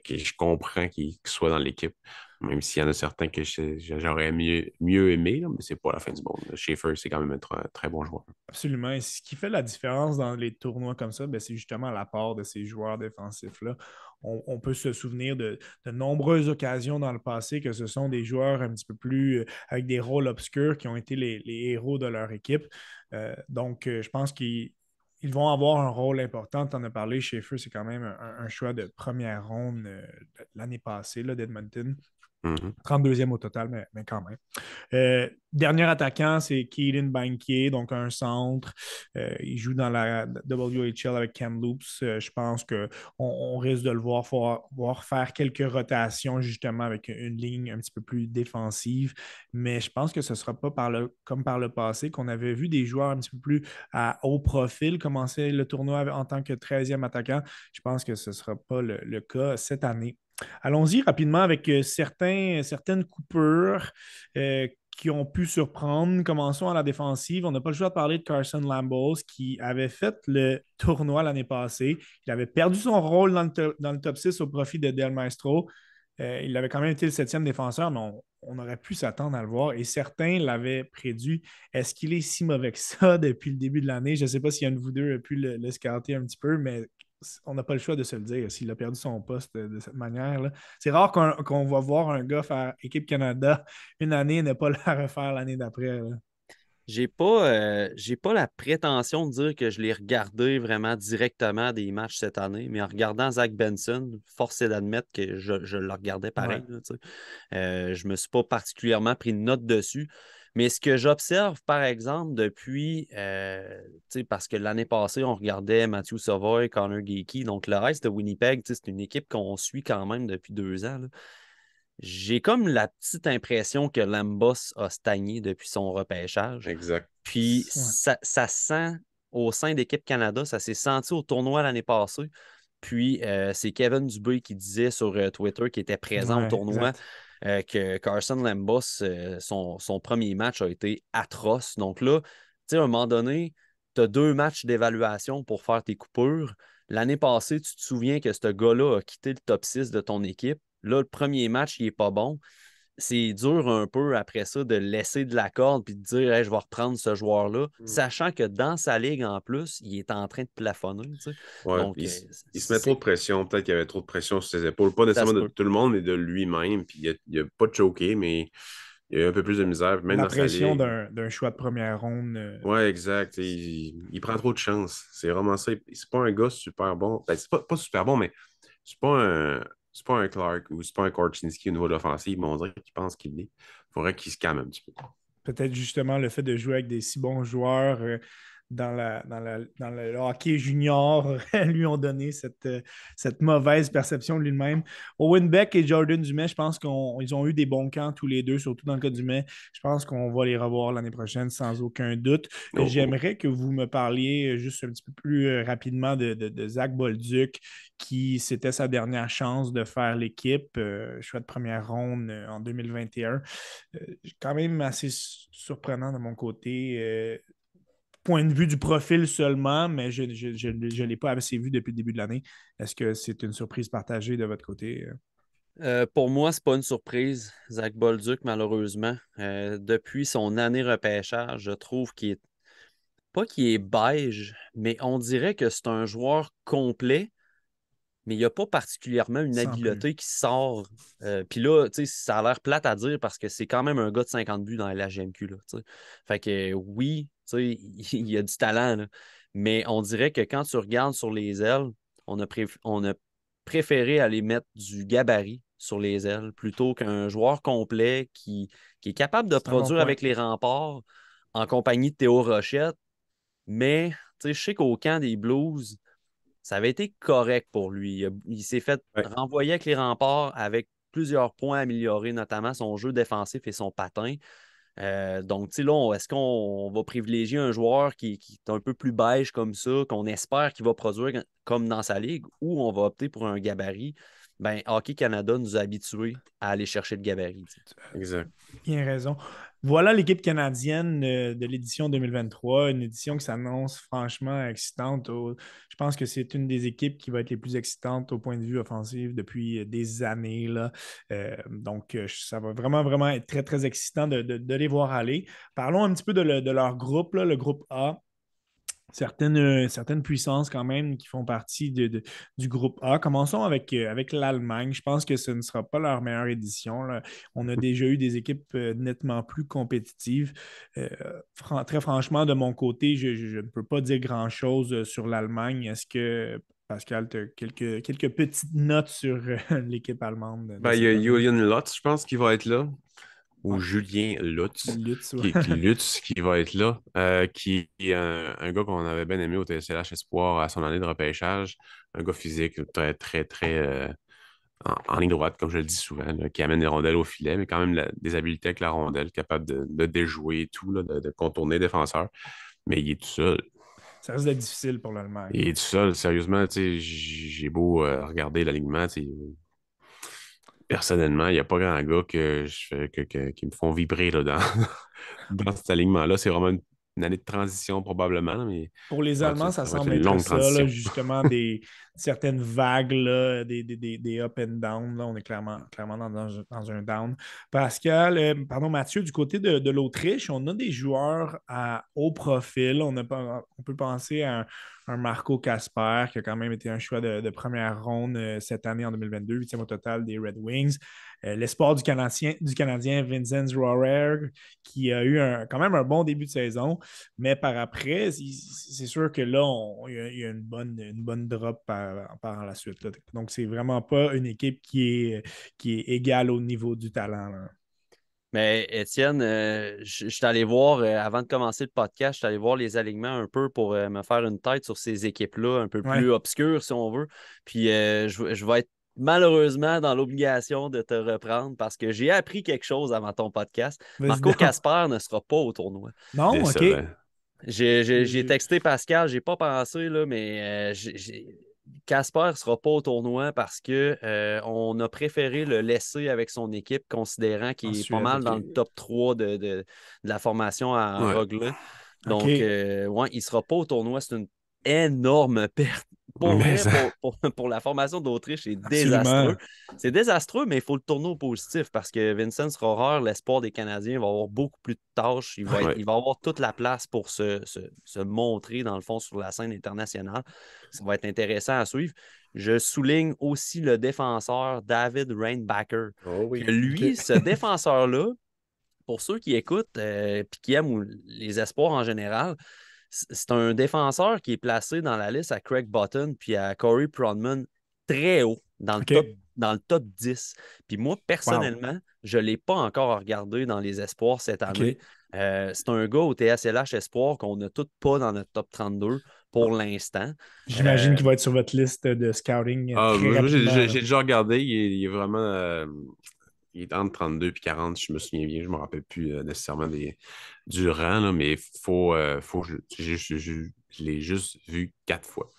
Speaker 3: je comprends qu'ils soient dans l'équipe. Même s'il y en a certains que j'aurais mieux, aimé, mais c'est pas la fin du monde. Schaefer, c'est quand même un très, bon joueur.
Speaker 1: Absolument. Et ce qui fait la différence dans les tournois comme ça, ben, c'est justement l'apport de ces joueurs défensifs-là. On, peut se souvenir de, nombreuses occasions dans le passé que ce sont des joueurs un petit peu plus euh, avec des rôles obscurs qui ont été les, héros de leur équipe. Euh, donc, euh, je pense qu'ils vont avoir un rôle important. Tu en as parlé, Schaefer, c'est quand même un, choix de première ronde l'année passée d'Edmonton. 32e mm-hmm. au total, mais, quand même. Euh, dernier attaquant, c'est Keelan Bankier, donc un centre. Euh, il joue dans la WHL avec Cam Loops. Euh, je pense qu'on on risque de le voir, faire quelques rotations justement avec une ligne un petit peu plus défensive. Mais je pense que ce ne sera pas comme par le passé qu'on avait vu des joueurs un petit peu plus à haut profil commencer le tournoi en tant que 13e attaquant. Je pense que ce ne sera pas le cas cette année. Allons-y rapidement avec euh, certaines coupures euh, qui ont pu surprendre. Commençons à la défensive. On n'a pas le choix de parler de Carson Lambos qui avait fait le tournoi l'année passée. Il avait perdu son rôle dans le, top 6 au profit de Del Maestro. Euh, il avait quand même été le septième défenseur, mais on, aurait pu s'attendre à le voir. Et certains l'avaient prédit. Est-ce qu'il est si mauvais que ça depuis le début de l'année? Je ne sais pas s'il y a une vous deux a pu le, le un petit peu, mais on n'a pas le choix de se le dire s'il a perdu son poste de, cette manière. C'est rare qu'on va voir un gars faire équipe Canada une année et ne pas la refaire l'année d'après.
Speaker 2: J'ai pas, euh, pas la prétention de dire que je l'ai regardé vraiment directement des matchs cette année, mais en regardant Zach Benson, force est d'admettre que je, le regardais pareil. Euh, je ne me suis pas particulièrement pris de note dessus. Mais ce que j'observe, par exemple, depuis, euh, parce que l'année passée, on regardait Matthew Savoy, Connor Geeky, donc le reste de Winnipeg, c'est une équipe qu'on suit quand même depuis deux ans. J'ai comme la petite impression que Lambos a stagné depuis son repêchage.
Speaker 3: Exact.
Speaker 2: Puis ça, sent au sein d'équipe Canada, ça s'est senti au tournoi l'année passée. Puis euh, c'est Kevin Dubé qui disait sur euh, Twitter qu'il était présent au tournoi. Euh, que Carson Lambos, euh, son, premier match a été atroce. Donc là, tu sais, à un moment donné, tu as deux matchs d'évaluation pour faire tes coupures. L'année passée, tu te souviens que ce gars-là a quitté le top 6 de ton équipe. Là, le premier match, il n'est pas bon c'est dur un peu après ça de laisser de la corde puis de dire je vais reprendre ce joueur-là, mmh. sachant que dans sa ligue en plus, il est en train de plafonner.
Speaker 3: Donc, il, euh, se met trop de pression. Peut-être qu'il y avait trop de pression sur ses épaules. Pas nécessairement de tout le monde, mais de lui-même. Puis il n'a a pas choqué, mais il y a eu un peu plus de misère. Même
Speaker 1: la pression d'un choix de première ronde.
Speaker 3: Euh, oui, exact. Il, prend trop de chance. C'est vraiment ça. C'est pas un gars super bon. Ben, c'est pas, pas super bon, mais c'est pas un c'est pas un Clark ou c'est pas un Korchinski au niveau de l'offensive, mais on dirait qu'il pense qu'il l'est. Il faudrait qu'il se calme un petit peu.
Speaker 1: Peut-être justement le fait de jouer avec des si bons joueurs. Euh, dans, la, dans, le hockey junior lui ont donné cette, euh, cette mauvaise perception de lui-même. Owen Beck et Jordan Dumais, je pense qu'ils ont eu des bons camps tous les deux, surtout dans le cas du Dumais. Je pense qu'on va les revoir l'année prochaine sans aucun doute. Oh. J'aimerais que vous me parliez juste un petit peu plus euh, rapidement de, de, Zach Bolduc, qui c'était sa dernière chance de faire l'équipe. Euh, choix de première ronde en 2021. quand même assez surprenant de mon côté point de vue du profil seulement, mais je ne l'ai pas assez vu depuis le début de l'année. Est-ce que c'est une surprise partagée de votre côté?
Speaker 2: Euh, pour moi, ce n'est pas une surprise, Zach Bolduc, malheureusement. Euh, depuis son année repêchage, je trouve qu'il est pas qu'il est beige, mais on dirait que c'est un joueur complet, mais il n'y a pas particulièrement une habileté qui sort. Euh, puis là, ça a l'air plate à dire parce que c'est quand même un gars de 50 buts dans la GMQ. Là, fait que oui, il y a du talent, mais on dirait que quand tu regardes sur les ailes, on a, on a préféré aller mettre du gabarit sur les ailes plutôt qu'un joueur complet qui, qui est capable de produire avec les remparts en compagnie de Théo Rochette. Mais je sais qu'au camp des Blues, ça avait été correct pour lui. Il, s'est fait renvoyer avec les remparts avec plusieurs points améliorés, notamment son jeu défensif et son patin. Euh, donc, tu sais, là, est-ce qu'on va privilégier un joueur qui, est un peu plus beige comme ça, qu'on espère qu'il va produire comme dans sa ligue, ou on va opter pour un gabarit? Ben, Hockey Canada nous a habitués à aller chercher le gabarit.
Speaker 3: Exact.
Speaker 1: Bien raison. Voilà l'équipe canadienne euh, de l'édition 2023, une édition qui s'annonce franchement excitante. Je pense que c'est une des équipes qui va être les plus excitantes au point de vue offensif depuis euh, des années. Euh, donc, ça va vraiment, vraiment être très, très excitant de, les voir aller. Parlons un petit peu de, leur groupe, le groupe A certaines, euh, certaines puissances quand même qui font partie de, du groupe A. Commençons avec, euh, avec l'Allemagne. Je pense que ce ne sera pas leur meilleure édition. On a déjà eu des équipes euh, nettement plus compétitives. très franchement, de mon côté, je, ne peux pas dire grand-chose sur l'Allemagne. Est-ce que Pascal, tu as quelques, quelques petites notes sur l'équipe allemande?
Speaker 3: Ben, il y a Julian Lotz, je pense, qui va être là ou Julien Lutz, qui, va être là, euh, qui est un, gars qu'on avait bien aimé au TSLH Espoir à son année de repêchage, un gars physique très, très, très euh, en, ligne droite, comme je le dis souvent, qui amène des rondelles au filet, mais quand même des habiletés avec la rondelle, capable de, déjouer et tout, de, contourner les défenseurs. Mais il est tout seul.
Speaker 1: Ça risque d'être difficile pour l'Allemagne.
Speaker 3: Il est tout seul, sérieusement, j'ai beau euh, regarder l'alignement, personnellement, il n'y a pas grand gars que je qui me font vibrer là, dans, dans cet alignement-là. C'est vraiment une une année de transition probablement. Mais...
Speaker 1: Pour les Allemands, ça, semble être ça, justement, des, certaines vagues, là, des, up and down. Là, on est clairement, dans, un down. Pascal, euh, pardon Mathieu, du côté de, l'Autriche, on a des joueurs à haut profil. On, peut penser à un, Marco Casper, qui a quand même été un choix de, première ronde euh, cette année en 2022, huitième au total des Red Wings. Euh, l'espoir du Canadien, du Canadien Vincent Rohrer, qui a eu quand même un bon début de saison, mais par après, c'est sûr que là, il y, a une bonne, une bonne drop par, la suite. Donc, c'est vraiment pas une équipe qui est, qui est égale au niveau du talent.
Speaker 2: Mais Étienne, euh, je, suis allé voir, euh, avant de commencer le podcast, je suis allé voir les alignements un peu pour me faire une tête sur ces équipes-là, un peu plus obscures si on veut. Puis je, je, vais être malheureusement dans l'obligation de te reprendre parce que j'ai appris quelque chose avant ton podcast. Marco Casper ne sera pas au tournoi.
Speaker 1: Non, OK.
Speaker 2: J'ai texté Pascal, j'ai pas pensé, là, mais euh, Casper ne sera pas au tournoi parce qu'on euh, on a préféré le laisser avec son équipe, considérant qu'il est pas mal dans le top 3 de, la formation à ouais. Donc, euh, ouais, il ne sera pas au tournoi. C'est une énorme perte pour, la formation d'Autriche, c'est désastreux. C'est désastreux, mais il faut le tourner au positif parce que Vincent Rohrer, l'espoir des Canadiens, va avoir beaucoup plus de tâches. Il va, il va avoir toute la place pour se, montrer, dans le fond, sur la scène internationale. Ça va être intéressant à suivre. Je souligne aussi le défenseur David Rainbacker. Oh lui, ce défenseur-là, pour ceux qui écoutent et euh, qui aiment les espoirs en général, c'est un défenseur qui est placé dans la liste à Craig Button puis à Corey Pronman très haut, dans le, top, dans le top 10. Puis moi, personnellement, je ne l'ai pas encore regardé dans les espoirs cette année. Euh, c'est un gars au TSLH Espoir qu'on n'a tout pas dans notre top 32 pour l'instant.
Speaker 1: J'imagine euh, qu'il va être sur votre liste de scouting.
Speaker 3: Ah, j'ai déjà regardé. Il est, vraiment. Euh, il est entre 32 et 40, je me souviens bien. Je ne me rappelle plus nécessairement des, du rang, mais faut, euh, faut je, l'ai juste vu quatre fois.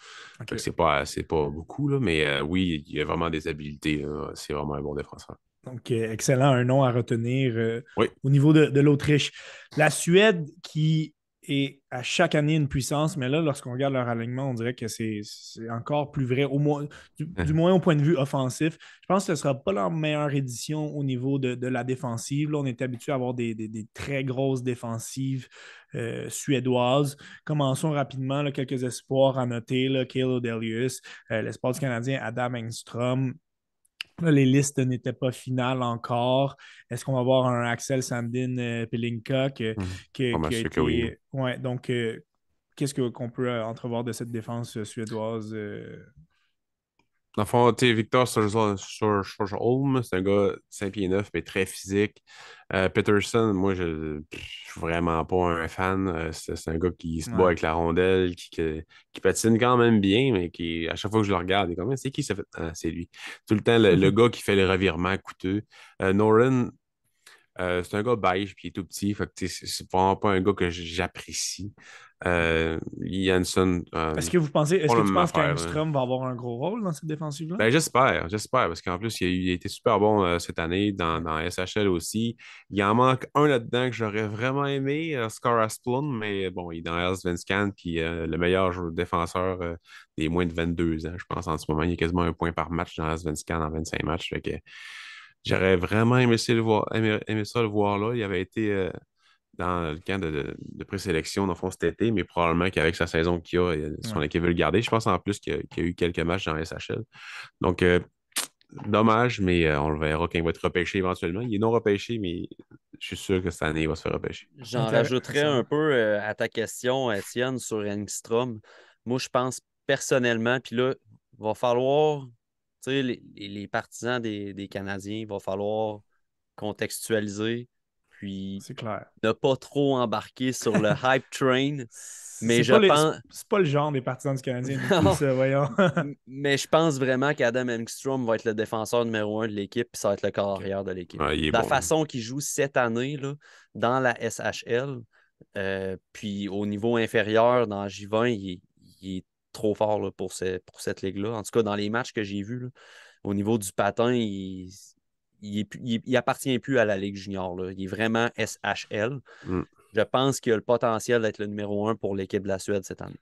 Speaker 3: C'est pas, pas beaucoup, là, mais euh, oui, il y a vraiment des habiletés. C'est vraiment un bon défenseur.
Speaker 1: Donc, euh, excellent, un nom à retenir au niveau de, l'Autriche. La Suède qui est à chaque année une puissance, mais là, lorsqu'on regarde leur alignement, on dirait que c'est encore plus vrai, au moins, du, moins au point de vue offensif. Je pense que ce ne sera pas leur meilleure édition au niveau de, la défensive. Là, on est habitué à avoir des, très grosses défensives euh, suédoises. Commençons rapidement, là, quelques espoirs à noter. Là, Kale Delius, euh, l'espoir du Canadien Adam Engstrom, les listes n'étaient pas finales encore. Est-ce qu'on va avoir un Axel Sandin euh, Pelinka qui, mmh. qui, a été. Ouais, donc, euh, qu'est-ce qu'on peut euh, entrevoir de cette défense suédoise?
Speaker 3: Dans le fond, Victor Sorholm, c'est un gars 5 pieds 9, mais très physique. Euh, Peterson, moi, je ne suis vraiment pas un fan. Euh, c'est un gars qui se bat avec la rondelle, qui, qui, patine quand même bien, mais qui, à chaque fois que je le regarde, il est comme c'est qui ça fait ah, c'est lui. Tout le temps, le, gars qui fait les revirements coûteux. Euh, Noran, c'est un gars beige, puis il est tout petit. Fait que c'est vraiment pas un gars que j'apprécie. Euh, Janssen.
Speaker 1: Euh, est-ce que vous pensez, est-ce que tu penses qu'Angstrom va avoir un gros rôle dans cette défensive-là?
Speaker 3: Ben, j'espère, j'espère, parce qu'en plus, il a, été super bon euh, cette année dans, dans, SHL aussi. Il en manque un là-dedans que j'aurais vraiment aimé, Scar Asplund, mais bon, il est dans Svenskan, puis le meilleur défenseur des moins de 22 ans, je pense, en ce moment. Il y a quasiment un point par match dans Svenskan en 25 matchs. J'aurais vraiment aimé, ça le voir, aimé, ça le voir là. Il avait été dans le camp de, présélection, dans le fond, cet été, mais probablement qu'avec sa saison qu'il a, son équipe veut le garder. Je pense en plus qu'il y, a eu quelques matchs dans SHL. Donc, euh, dommage, mais euh, on le verra quand il va être repêché éventuellement. Il est non repêché, mais je suis sûr que cette année, il va se faire repêcher.
Speaker 2: J'en rajouterais un peu euh, à ta question, Étienne, sur Engstrom. Moi, je pense personnellement, puis là, il va falloir, tu sais, les, partisans des, des Canadiens, il va falloir contextualiser puis ne pas trop embarquer sur le hype train. Mais je pense.
Speaker 1: C'est pas le genre des partisans du Canadien, voyons.
Speaker 2: mais je pense vraiment qu'Adam Engstrom va être le défenseur numéro un de l'équipe, puis ça va être le corps arrière de l'équipe. la façon qu'il joue cette année là, dans la SHL, euh, puis au niveau inférieur, dans J20, il, est trop fort là, pour, pour cette ligue-là. En tout cas, dans les matchs que j'ai vus, au niveau du patin, il, il, appartient plus à la Ligue junior. Là. Il est vraiment SHL. Mm. Je pense qu'il a le potentiel d'être le numéro un pour l'équipe de la Suède cette année.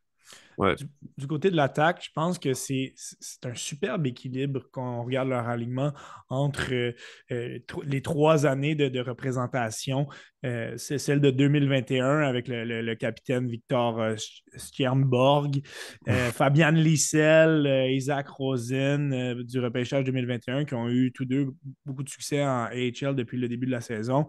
Speaker 1: Du, côté de l'attaque, je pense que c'est un superbe équilibre quand on regarde leur alignement entre euh, euh, les trois années de, représentation. Euh, c'est celle de 2021 avec le, capitaine Victor Stjernborg, Fabian Lissel, Isaac Rosen du repêchage 2021 qui ont eu tous deux beaucoup de succès en AHL depuis le début de la saison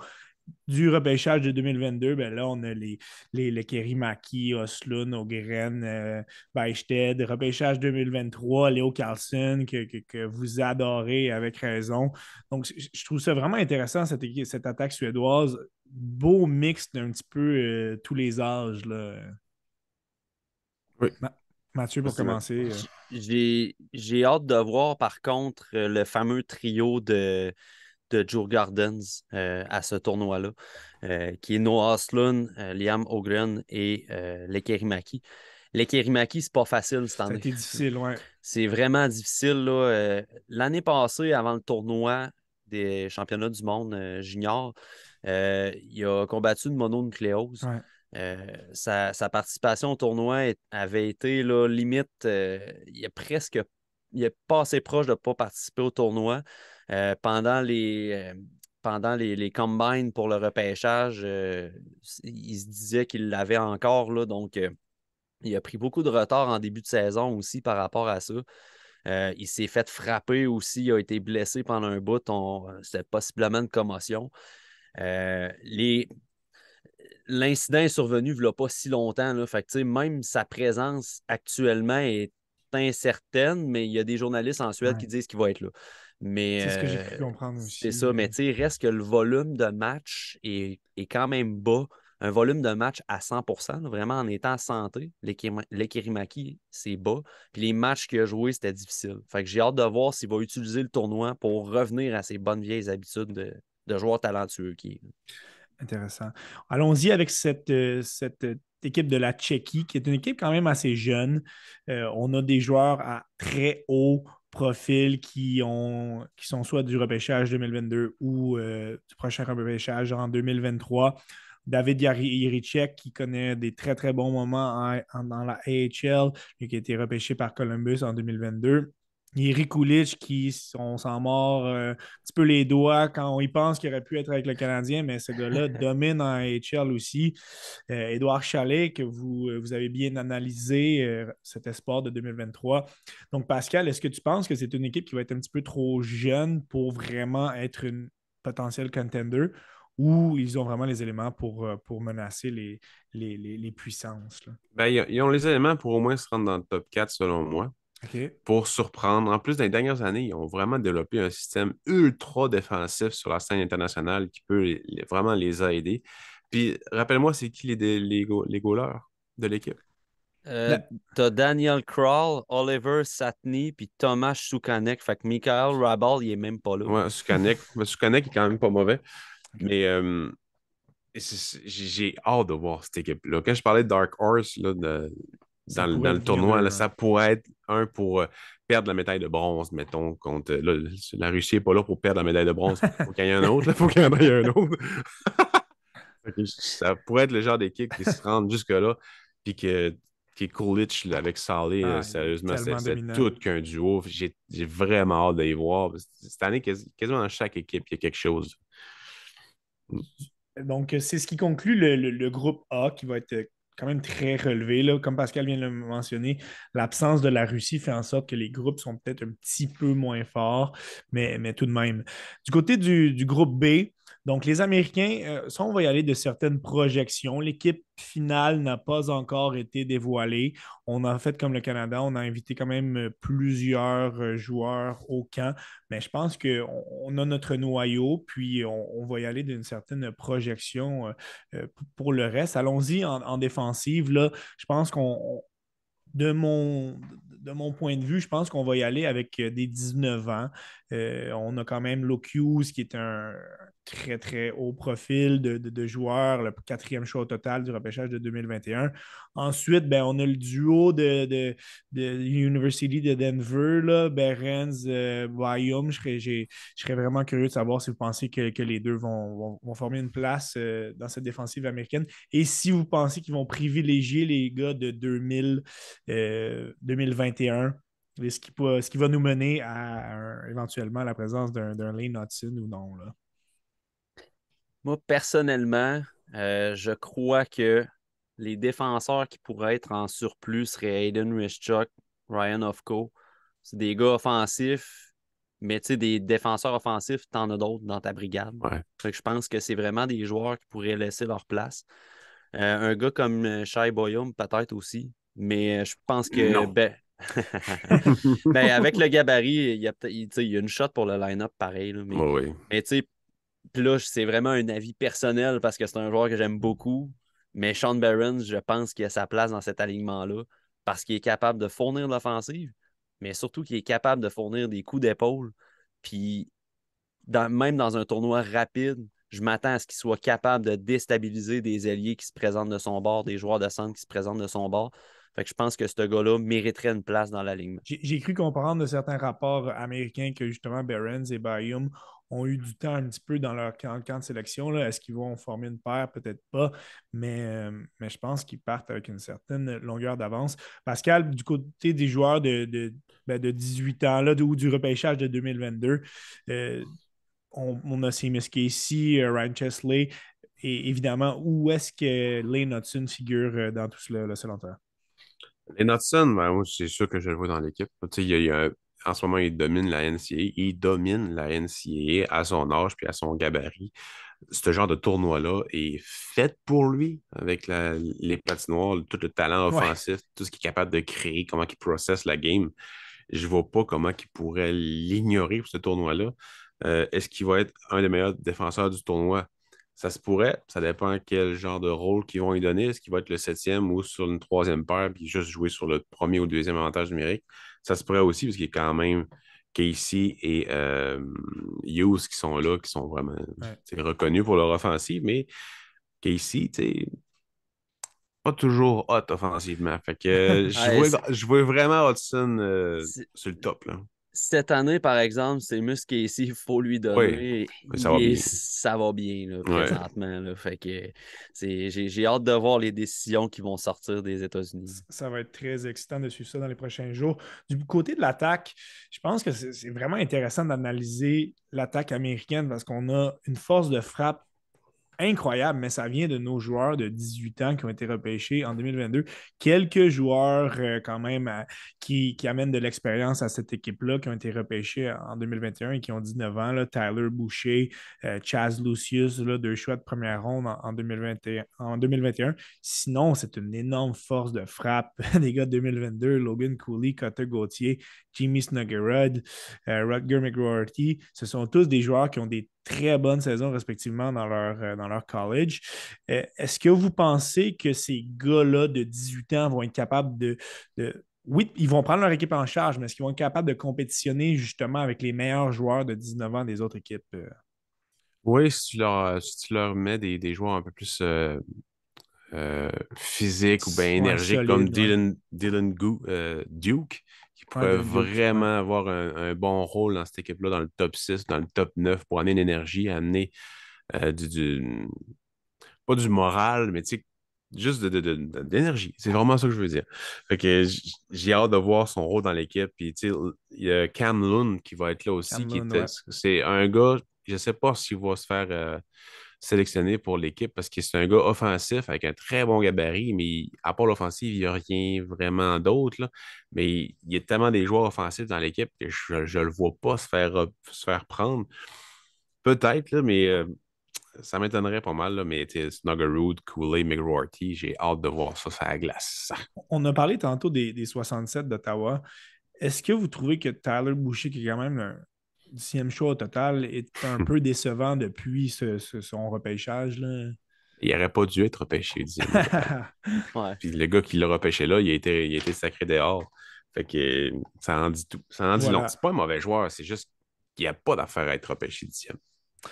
Speaker 1: du repêchage de 2022, ben là, on a les, les, les Kerimaki, Oslund, Ogren, euh, Repêchage 2023, Léo Carlson, que, vous adorez avec raison. Donc, je trouve ça vraiment intéressant, cette, cette attaque suédoise. Beau mix d'un petit peu euh, tous les âges. Là.
Speaker 3: Oui.
Speaker 1: Mathieu, pour commencer.
Speaker 2: Euh. J'ai hâte de voir, par contre, le fameux trio de de Joe Gardens euh, à ce tournoi-là, euh, qui est Noah Oslund, euh, Liam Ogren et Lekerimaki. Lekerimaki, c'est pas facile cette année.
Speaker 1: C'était difficile, ouais.
Speaker 2: C'est vraiment difficile. L'année passée, avant le tournoi des championnats du monde junior, il a combattu une mononucléose. sa, participation au tournoi avait été là, limite, il est presque il est pas assez proche de ne pas participer au tournoi. Euh, pendant les, euh, pendant les, combines pour le repêchage, euh, il se disait qu'il l'avait encore. Là, donc, il a pris beaucoup de retard en début de saison aussi par rapport à ça. il s'est fait frapper aussi, il a été blessé pendant un bout. C'était possiblement une commotion. L'incident est survenu il n'y a pas si longtemps. Là. Fait même sa présence actuellement est incertaine, mais il y a des journalistes en Suède qui disent qu'il va être là.
Speaker 1: C'est ce que j'ai pu euh, comprendre aussi.
Speaker 2: C'est ça, mais tu sais, reste que le volume de match est, quand même bas. Un volume de match à 100% vraiment en étant en santé. L'Ekirimaki, c'est bas. Puis les matchs qu'il a joués, c'était difficile. Fait que j'ai hâte de voir s'il va utiliser le tournoi pour revenir à ses bonnes vieilles habitudes de, de joueur talentueux qui est.
Speaker 1: Intéressant. Allons-y avec cette, euh, cette équipe de la Tchéquie, qui est une équipe quand même assez jeune. Euh, on a des joueurs à très haut profils qui, ont, qui sont soit du repêchage 2022 ou euh, du prochain repêchage en 2023. David Jiricek, qui connaît des très, très bons moments dans la AHL et qui a été repêché par Columbus en 2022. Iri Kulich qui, on s'en mord euh, un petit peu les doigts quand on y pense qu'il aurait pu être avec le Canadien, mais ce gars-là domine en AHL aussi. Edouard euh, Chalet, que vous, euh, vous avez bien analysé cet espoir de 2023. Donc, Pascal, est-ce que tu penses que c'est une équipe qui va être un petit peu trop jeune pour vraiment être une potentielle contender ou ils ont vraiment les éléments pour, pour menacer les, les, puissances?
Speaker 3: Ben, ils ont les éléments pour au moins se rendre dans le top 4 selon moi pour surprendre. En plus, dans les dernières années, ils ont vraiment développé un système ultra défensif sur la scène internationale qui peut vraiment les aider. Puis, rappelle-moi, c'est qui les, les, les goalers de l'équipe?
Speaker 2: Euh, T'as Daniel Kroll, Oliver Satney, puis Thomas Soukanek. Fait que Michael Rabal, il est même pas là.
Speaker 3: Ouais, Soukanek. Soukanek est quand même pas mauvais. Mais euh, j'ai hâte de voir cette équipe-là. Quand je parlais de Dark Horse, là, de, dans, le tournoi. ça pourrait être un pour euh, perdre la médaille de bronze, mettons, contre. la Russie n'est pas là pour perdre la médaille de bronze. Il faut qu'il y ait un autre. Il faut qu'il y en ait un autre. ça pourrait être le genre d'équipe qui se rend jusque-là, puis que qui est Coolidge avec Salé, euh, sérieusement, c'est tout qu'un duo. J'ai vraiment hâte d'y voir. Cette année, quasiment dans chaque équipe, il y a quelque chose.
Speaker 1: Donc, c'est ce qui conclut le, le, groupe A qui va être quand même très relevé. Comme Pascal vient de le mentionner, l'absence de la Russie fait en sorte que les groupes sont peut-être un petit peu moins forts, mais, tout de même. Du côté du groupe B, donc, les Américains, euh, ça, on va y aller de certaines projections. L'équipe finale n'a pas encore été dévoilée. On a fait comme le Canada, on a invité quand même euh, plusieurs euh, joueurs au camp, mais je pense qu'on a notre noyau, puis on, va y aller d'une certaine projection pour le reste. Allons-y en, en, défensive. Là, je pense qu'on de mon, de mon point de vue, je pense qu'on va y aller avec des 19 ans. on a quand même Locuse qui est un, très, très haut profil de, de, joueurs, le quatrième choix au total du repêchage de 2021. Ensuite, ben, on a le duo de, de, de de Denver, là, Berens, euh, Je serais, vraiment curieux de savoir si vous pensez que, que les deux vont, vont, former une place euh, dans cette défensive américaine et si vous pensez qu'ils vont privilégier les gars de 2000, 2021 euh, ce qui, ce qui va nous mener à éventuellement la présence d'un Lane Hudson ou non. Là?
Speaker 2: Moi, personnellement, euh, je crois que les défenseurs qui pourraient être en surplus seraient Aiden Rischuk, Ryan Ofco. C'est des gars offensifs, mais tu sais, des défenseurs offensifs, t'en as d'autres dans ta brigade. je pense que c'est vraiment des joueurs qui pourraient laisser leur place. Euh, un gars comme euh, Shai Boyum, peut-être aussi, mais je pense que. Ben, ben, avec le gabarit, il y, a, y a une shot pour le line-up pareil. mais,
Speaker 3: oui.
Speaker 2: mais tu sais, puis là, c'est vraiment un avis personnel parce que c'est un joueur que j'aime beaucoup. Mais Sean Barron, je pense qu'il a sa place dans cet alignement-là parce qu'il est capable de fournir l'offensive, mais surtout qu'il est capable de fournir des coups d'épaule. Puis, même dans un tournoi rapide, je m'attends à ce qu'il soit capable de déstabiliser des alliés qui se présentent de son bord, des joueurs de centre qui se présentent de son bord. Fait que je pense que ce gars-là mériterait une place dans l'alignement.
Speaker 1: J'ai cru comprendre de certains rapports américains que justement Barons et Bayum ont eu du temps un petit peu dans leur camp, de sélection. Est-ce qu'ils vont former une paire? Peut-être pas, mais, euh, mais je pense qu'ils partent avec une certaine longueur d'avance. Pascal, du côté des joueurs de, de, ben, 18 ans là, ou du repêchage de 2022, euh, on, a Seamus Casey, euh, Ryan Chesley, et évidemment, où est-ce que Lane Hudson figure dans tout cela, selon toi?
Speaker 3: Lane Hudson, ben, c'est sûr que je le vois dans l'équipe. Il y, a en ce moment, il domine la NCAA. Il domine la NCAA à son âge puis à son gabarit. Ce genre de tournoi-là est fait pour lui avec les patinoires, tout le talent offensif, tout ce qu'il est capable de créer, comment il processe la game. Je ne vois pas comment il pourrait l'ignorer pour ce tournoi-là. Euh, est-ce qu'il va être un des meilleurs défenseurs du tournoi? Ça se pourrait. Ça dépend quel genre de rôle qu'ils vont lui donner. Est-ce qu'il va être le septième ou sur une troisième paire puis juste jouer sur le premier ou deuxième avantage numérique? Ça se pourrait aussi parce qu'il y a quand même Casey et euh, Hughes qui sont là, qui sont vraiment reconnus pour leur offensive, mais Casey, tu pas toujours hot offensivement. Fait que je, vois, vraiment Hudson euh, sur le top. Là.
Speaker 2: Cette année, par exemple, c'est Musk ici, il faut lui donner.
Speaker 3: ça, va bien.
Speaker 2: ça va bien. présentement. Fait que j'ai hâte de voir les décisions qui vont sortir des États-Unis.
Speaker 1: Ça va être très excitant de suivre ça dans les prochains jours. Du côté de l'attaque, je pense que c'est vraiment intéressant d'analyser l'attaque américaine parce qu'on a une force de frappe incroyable, mais ça vient de nos joueurs de 18 ans qui ont été repêchés en 2022. Quelques joueurs euh, quand même qui, amènent de l'expérience à cette équipe-là qui ont été repêchés en 2021 et qui ont 19 ans. Là, Tyler Boucher, euh, Chaz Lucius, là, deux choix de première ronde en, 2021, en 2021. Sinon, c'est une énorme force de frappe des gars de 2022. Logan Cooley, Cutter Gauthier, Jimmy Snuggerud, euh, Rutger McGroarty. Ce sont tous des joueurs qui ont des très bonnes saisons respectivement dans leur, euh, dans leur college. Euh, est-ce que vous pensez que ces gars-là de 18 ans vont être capables de, Oui, ils vont prendre leur équipe en charge, mais est-ce qu'ils vont être capables de compétitionner justement avec les meilleurs joueurs de 19 ans des autres équipes? Euh?
Speaker 3: Oui, si tu leur, tu leur mets des, joueurs un peu plus physiques ou bien énergiques comme Dylan, Dylan Duke, qui pourrait vraiment avoir un, bon rôle dans cette équipe-là, dans le top 6, dans le top 9, pour amener une énergie, amener euh, du, Pas du moral, mais tu sais, juste de, d'énergie. C'est vraiment ça que je veux dire. Fait que j'ai hâte de voir son rôle dans l'équipe. Puis, tu sais, il y a Cam Lund qui va être là aussi. C'est un gars, je ne sais pas s'il va se faire. Euh, sélectionné pour l'équipe parce que c'est un gars offensif avec un très bon gabarit, mais à part l'offensive, il n'y a rien vraiment d'autre. Mais il y a tellement des joueurs offensifs dans l'équipe que je ne le vois pas se faire, se faire prendre. Peut-être, mais euh, ça m'étonnerait pas mal. Là, mais Snuggerud, Kool-Aid, McRorty, j'ai hâte de voir ça sur la glace.
Speaker 1: On a parlé tantôt des, des 67 d'Ottawa. Est-ce que vous trouvez que Tyler Boucher, qui est quand même un, dixième choix au total est un peu décevant depuis son repêchage. Là.
Speaker 3: Il n'aurait pas dû être repêché, Puis le gars qui l'a repêché là, il a été, il a été sacré dehors. Fait que ça en dit tout. Ça en dit long. C'est pas un mauvais joueur, c'est juste qu'il n'y a pas d'affaire à être repêché dixième.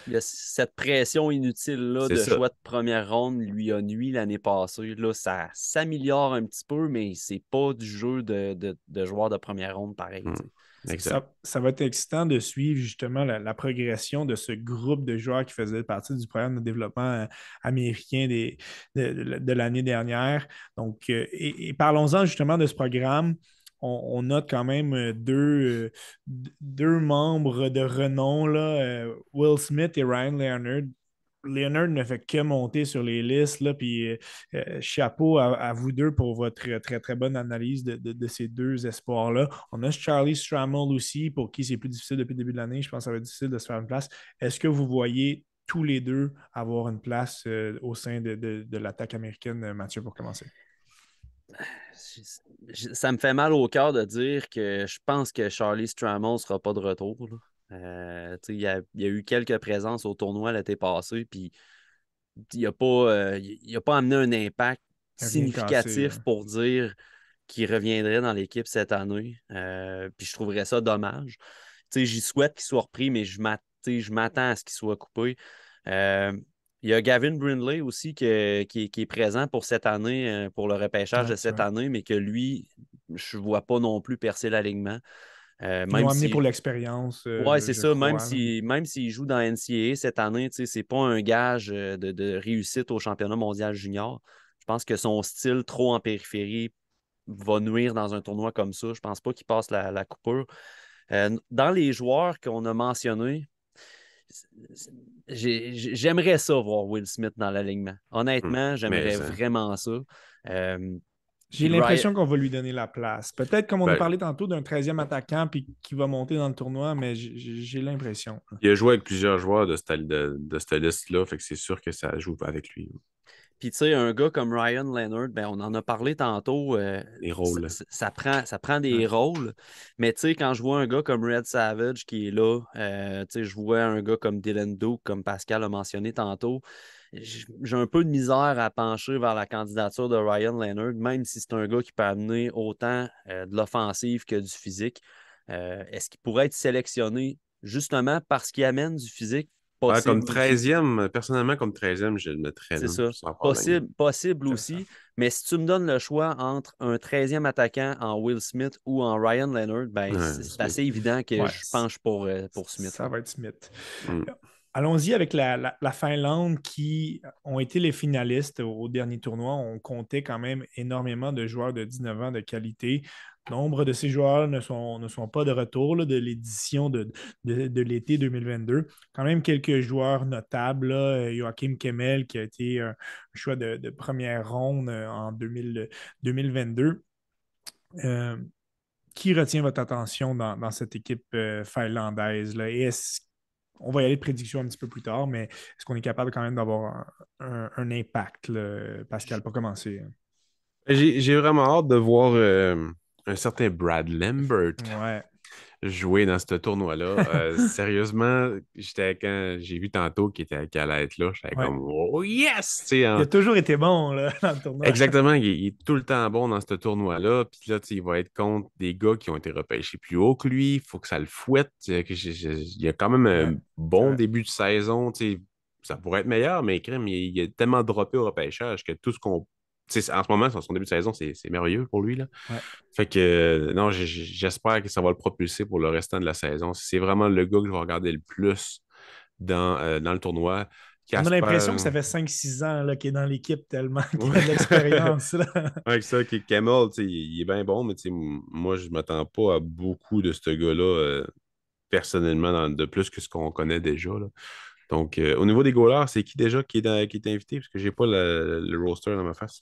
Speaker 2: Il y a cette pression inutile-là de choix de première ronde lui a nuit l'année passée. Là, ça s'améliore un petit peu, mais c'est pas du jeu de, de, de joueur de première ronde pareil. Hmm.
Speaker 1: Ça, va être excitant de suivre justement la, progression de ce groupe de joueurs qui faisaient partie du programme de développement euh, américain de, l'année dernière. Donc, euh, et, parlons-en justement de ce programme. On, note quand même euh, deux, deux membres de renom, là, Will Smith et Ryan Leonard, Leonard ne fait que monter sur les listes. Là, puis euh, euh, chapeau à, vous deux pour votre très, très bonne analyse de, ces deux espoirs-là. On a Charlie Strammel aussi, pour qui c'est plus difficile depuis le début de l'année. Je pense que ça va être difficile de se faire une place. Est-ce que vous voyez tous les deux avoir une place euh, au sein de, l'attaque américaine, Mathieu, pour commencer?
Speaker 2: Ça me fait mal au cœur de dire que je pense que Charlie Strammel ne sera pas de retour. Euh, il, y a, eu quelques présences au tournoi l'été passé, puis il n'a pas, euh, pas amené un impact significatif pour dire qu'il reviendrait dans l'équipe cette année. Euh, puis je trouverais ça dommage. J'y souhaite qu'il soit repris, mais je m'attends à ce qu'il soit coupé. Il y a Gavin Brindley aussi qui, est présent pour cette année, pour le repêchage de cette année, mais que lui, je ne vois pas non plus percer l'alignement.
Speaker 1: Euh, Ils amené pour l'expérience.
Speaker 2: Euh, oui, c'est ça. même s'il même joue dans NCAA cette année, ce n'est pas un gage euh, de, réussite au championnat mondial junior. Je pense que son style trop en périphérie va nuire dans un tournoi comme ça. Je ne pense pas qu'il passe la, la coupure. dans les joueurs qu'on a mentionnés, j'aimerais ça voir Will Smith dans l'alignement. Honnêtement, hum, j'aimerais vraiment ça.
Speaker 1: J'ai l'impression qu'on va lui donner la place. Peut-être comme on a ben parlé tantôt d'un 13e attaquant puis qui va monter dans le tournoi, mais j'ai l'impression.
Speaker 3: Il a joué avec plusieurs joueurs de, cette, de, liste-là, fait que c'est sûr que ça joue avec lui.
Speaker 2: Puis tu sais, un gars comme Ryan Leonard, ben, on en a parlé tantôt.
Speaker 3: Euh, les rôles.
Speaker 2: Ça, prend, ça prend des rôles. Mais tu sais, quand je vois un gars comme Red Savage qui est là, euh, tu sais, je vois un gars comme Dylan Duke, comme Pascal a mentionné tantôt j'ai un peu de misère à pencher vers la candidature de Ryan Leonard, même si c'est un gars qui peut amener autant euh, de l'offensive que du physique. Euh, est-ce qu'il pourrait être sélectionné justement parce qu'il amène du physique?
Speaker 3: comme 13e, personnellement, comme 13e, je le mettrais.
Speaker 2: C'est ça. Possible, possible aussi. Mais si tu me donnes le choix entre un 13e attaquant en Will Smith ou en Ryan Leonard, ben, c'est assez évident que je penche pour, euh, pour Smith.
Speaker 1: Ça va être Smith. Mm. Allons-y avec la, Finlande qui ont été les finalistes au dernier tournoi. On comptait quand même énormément de joueurs de 19 ans de qualité. Nombre de ces joueurs ne sont, ne sont pas de retour de l'édition de, l'été 2022. Quand même quelques joueurs notables. Joachim Kemmel qui a été un choix de, première ronde euh, en 2022. Euh, qui retient votre attention dans, cette équipe euh, finlandaise? On va y aller de prédiction un petit peu plus tard, mais est-ce qu'on est capable quand même d'avoir un, impact, Pascal, pour commencer?
Speaker 3: J'ai vraiment hâte de voir euh, un certain Brad Lambert.
Speaker 1: Ouais
Speaker 3: jouer dans ce tournoi-là. Euh, sérieusement, j'étais quand j'ai vu tantôt qu'il était allait être là, j'étais comme Oh yes!
Speaker 1: Il a toujours été bon là, dans le tournoi.
Speaker 3: Exactement, il, est tout le temps bon dans ce tournoi-là. Puis là, il va être contre des gars qui ont été repêchés plus haut que lui. Il faut que ça le fouette. Il y a quand même un bon début de saison. Ça pourrait être meilleur, mais crème, il, il a tellement droppé au repêchage que tout ce qu'on en ce moment, son début de saison, c'est merveilleux pour lui. Là. Fait que non, j'espère que ça va le propulser pour le restant de la saison. C'est vraiment le gars que je vais regarder le plus dans, euh, dans le tournoi.
Speaker 1: On a l'impression que ça fait 5-6 ans qu'il est dans l'équipe tellement qu'il a de l'expérience.
Speaker 3: Avec ça, Camel, il, est bien bon, mais moi, je ne m'attends pas à beaucoup de ce gars-là euh, personnellement, de plus que ce qu'on connaît déjà. Là. Donc, euh, au niveau des goalers, c'est qui déjà qui est, qui est invité? Parce que je n'ai pas le, roster dans ma face.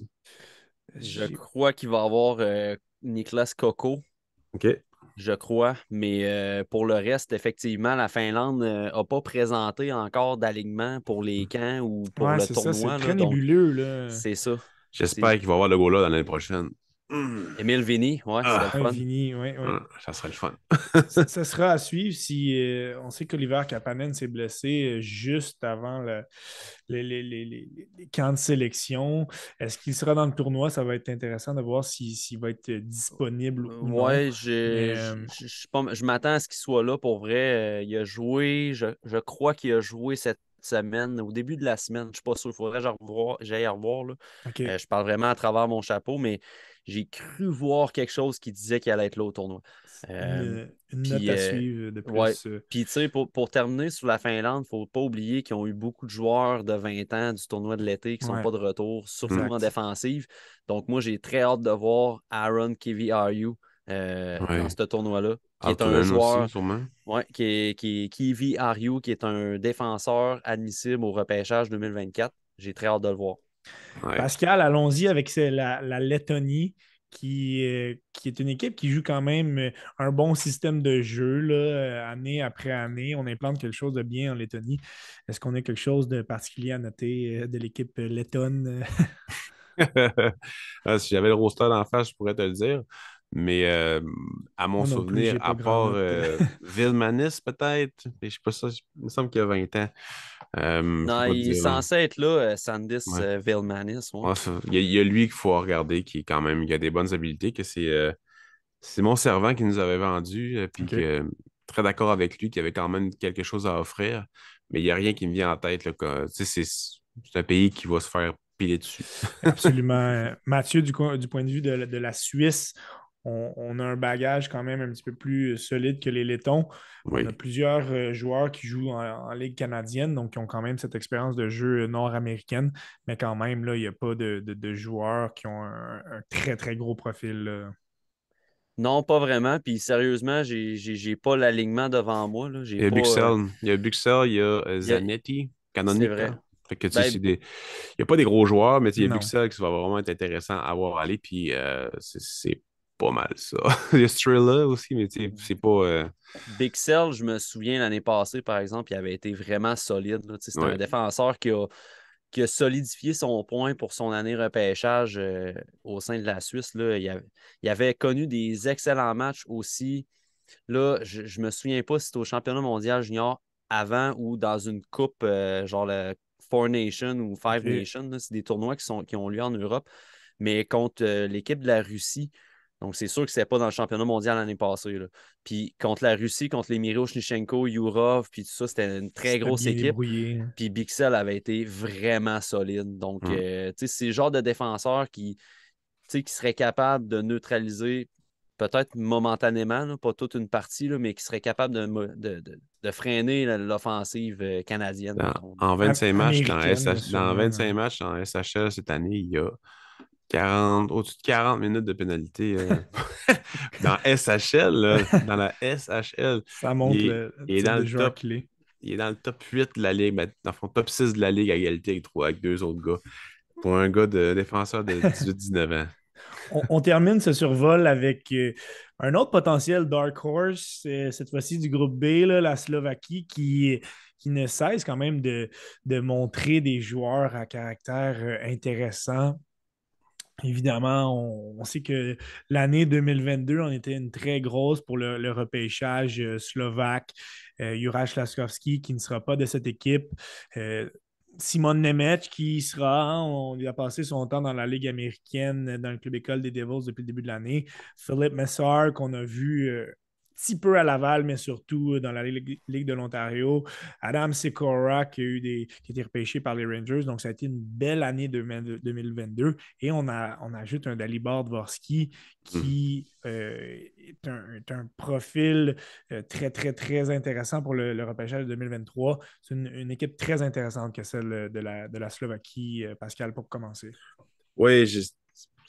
Speaker 2: Je crois qu'il va y avoir euh, Nicolas Coco.
Speaker 3: OK.
Speaker 2: Je crois. Mais euh, pour le reste, effectivement, la Finlande n'a pas présenté encore d'alignement pour les camps ou pour le tournoi.
Speaker 1: C'est très nébuleux.
Speaker 2: C'est ça.
Speaker 3: J'espère qu'il va y avoir le goaler dans l'année prochaine.
Speaker 2: Emile hmm. Vini, ouais,
Speaker 1: ça ah. Vini, ouais,
Speaker 3: ah, ça serait le fun.
Speaker 1: ça, sera à suivre si euh, on sait qu'Oliver Kapanen s'est blessé euh, juste avant le, les, les, les, camps de sélection. Est-ce qu'il sera dans le tournoi? Ça va être intéressant de voir s'il va être disponible ou
Speaker 2: non. Ouais, euh, je, m'attends à ce qu'il soit là pour vrai. il a joué, je, je crois qu'il a joué cette semaine, au début de la semaine. Je ne suis pas sûr, il faudrait que j'aille revoir. Là. je parle vraiment à travers mon chapeau, mais j'ai cru voir quelque chose qui disait qu'il allait être là au tournoi.
Speaker 1: une, euh, note à euh, suivre de plus.
Speaker 2: Euh. Puis, tu sais, pour, terminer sur la Finlande, il ne faut pas oublier qu'ils ont eu beaucoup de joueurs de 20 ans du tournoi de l'été qui ne sont pas de retour, surtout en défensive. Donc, moi, j'ai très hâte de voir Aaron Kivi Aru dans ce tournoi-là. Qui est un joueur. ouais, qui est, qui Ariu, qui est un défenseur admissible au repêchage 2024. J'ai très hâte de le voir.
Speaker 1: Pascal, allons-y avec la, la Lettonie. Qui, euh, qui, est une équipe qui joue quand même euh, un bon système de jeu là, euh, année après année. On implante quelque chose de bien en Lettonie. Est-ce qu'on a quelque chose de particulier à noter de l'équipe lettonne?
Speaker 3: Ah, si j'avais le roster en face, je pourrais te le dire. Mais à mon souvenir, à part Vilmanis, peut-être, je sais pas ça, il me semble qu'il y a 20 ans.
Speaker 2: Non, il est censé être là, Sandis Vilmanis.
Speaker 3: il, y a, lui qu'il faut regarder, qui est quand même, il a des bonnes habiletés, que c'est c'est mon servant qui nous avait vendu, puis que très d'accord avec lui, qui avait quand même quelque chose à offrir, mais il n'y a rien qui me vient en tête. C'est un pays qui va se faire piler dessus.
Speaker 1: Absolument. Mathieu, du, du, point de vue de, de la Suisse, on, a un bagage quand même un petit peu plus solide que les Lettons. On a plusieurs euh, joueurs qui jouent en, Ligue canadienne, donc qui ont quand même cette expérience de jeu nord-américaine, mais quand même, là, il n'y a pas de, joueurs qui ont un, très, très gros profil.
Speaker 2: Non, pas vraiment. Puis sérieusement, j'ai pas l'alignement devant moi. Là.
Speaker 3: Il y a Buxel, euh, il y a Buxel, il y a Zanetti, Canonica. Ben, il n'y a pas des gros joueurs, mais il y a Buxel qui va vraiment être intéressant à voir aller. Puis euh, c'est pas mal ça. il y a Strilla aussi, mais c'est pas. Euh...
Speaker 2: Big Cell, je me souviens l'année passée, par exemple, il avait été vraiment solide. C'est un défenseur qui a, qui a solidifié son point pour son année repêchage euh, au sein de la Suisse. Là. Il, avait, il, avait, connu des excellents matchs aussi. Là, je ne me souviens pas si c'était au championnat mondial junior avant ou dans une coupe, euh, genre le Four Nations ou Five Nations. C'est des tournois qui, sont, qui ont lieu en Europe. Mais contre euh, l'équipe de la Russie, Donc, c'est sûr que c'est pas dans le championnat mondial l'année passée. Puis contre la Russie, contre les Miroshnichenko, Yurov, puis tout ça, c'était une très grosse équipe.
Speaker 1: Hein.
Speaker 2: Puis Bixel avait été vraiment solide. Donc, euh, c'est le genre de défenseur qui, qui serait capable de neutraliser peut-être momentanément, pas toute une partie, mais qui serait capable de, de, freiner l'offensive euh, canadienne.
Speaker 3: en 25 matchs dans, dans 25 matchs en SHL cette année, il y a 40, au-dessus de 40 minutes de pénalité euh, dans SHL, dans la SHL.
Speaker 1: Ça montre il, le,
Speaker 3: il est dans le top, Il est dans le top 8 de la Ligue, mais dans le top 6 de la Ligue à égalité avec, avec deux autres gars. Pour un gars de défenseur de 18-19 ans.
Speaker 1: On, termine ce survol avec euh, un autre potentiel Dark Horse, euh, cette fois-ci du groupe B, la Slovaquie, qui, qui ne cesse quand même de, de montrer des joueurs à caractère intéressant. Évidemment, on, sait que l'année 2022 on était une très grosse pour le, repêchage euh, slovaque. Euh, Juraj Laskowski qui ne sera pas de cette équipe. Euh, Simon Nemec qui sera, on, a passé son temps dans la Ligue américaine, dans le club école des Devils depuis le début de l'année. Philippe Messar qu'on a vu petit peu à Laval, mais surtout dans la Ligue, de l'Ontario. Adam Sikora qui a eu des qui a été repêché par les Rangers. Donc, ça a été une belle année de 2022. Et on, a, on ajoute un Dalibor Dvorsky qui mm. euh, est, un, profil euh, très, très, très intéressant pour le, repêchage de 2023. C'est une, équipe très intéressante que celle de la, de la Slovaquie, euh, Pascal, pour commencer.
Speaker 3: Oui, juste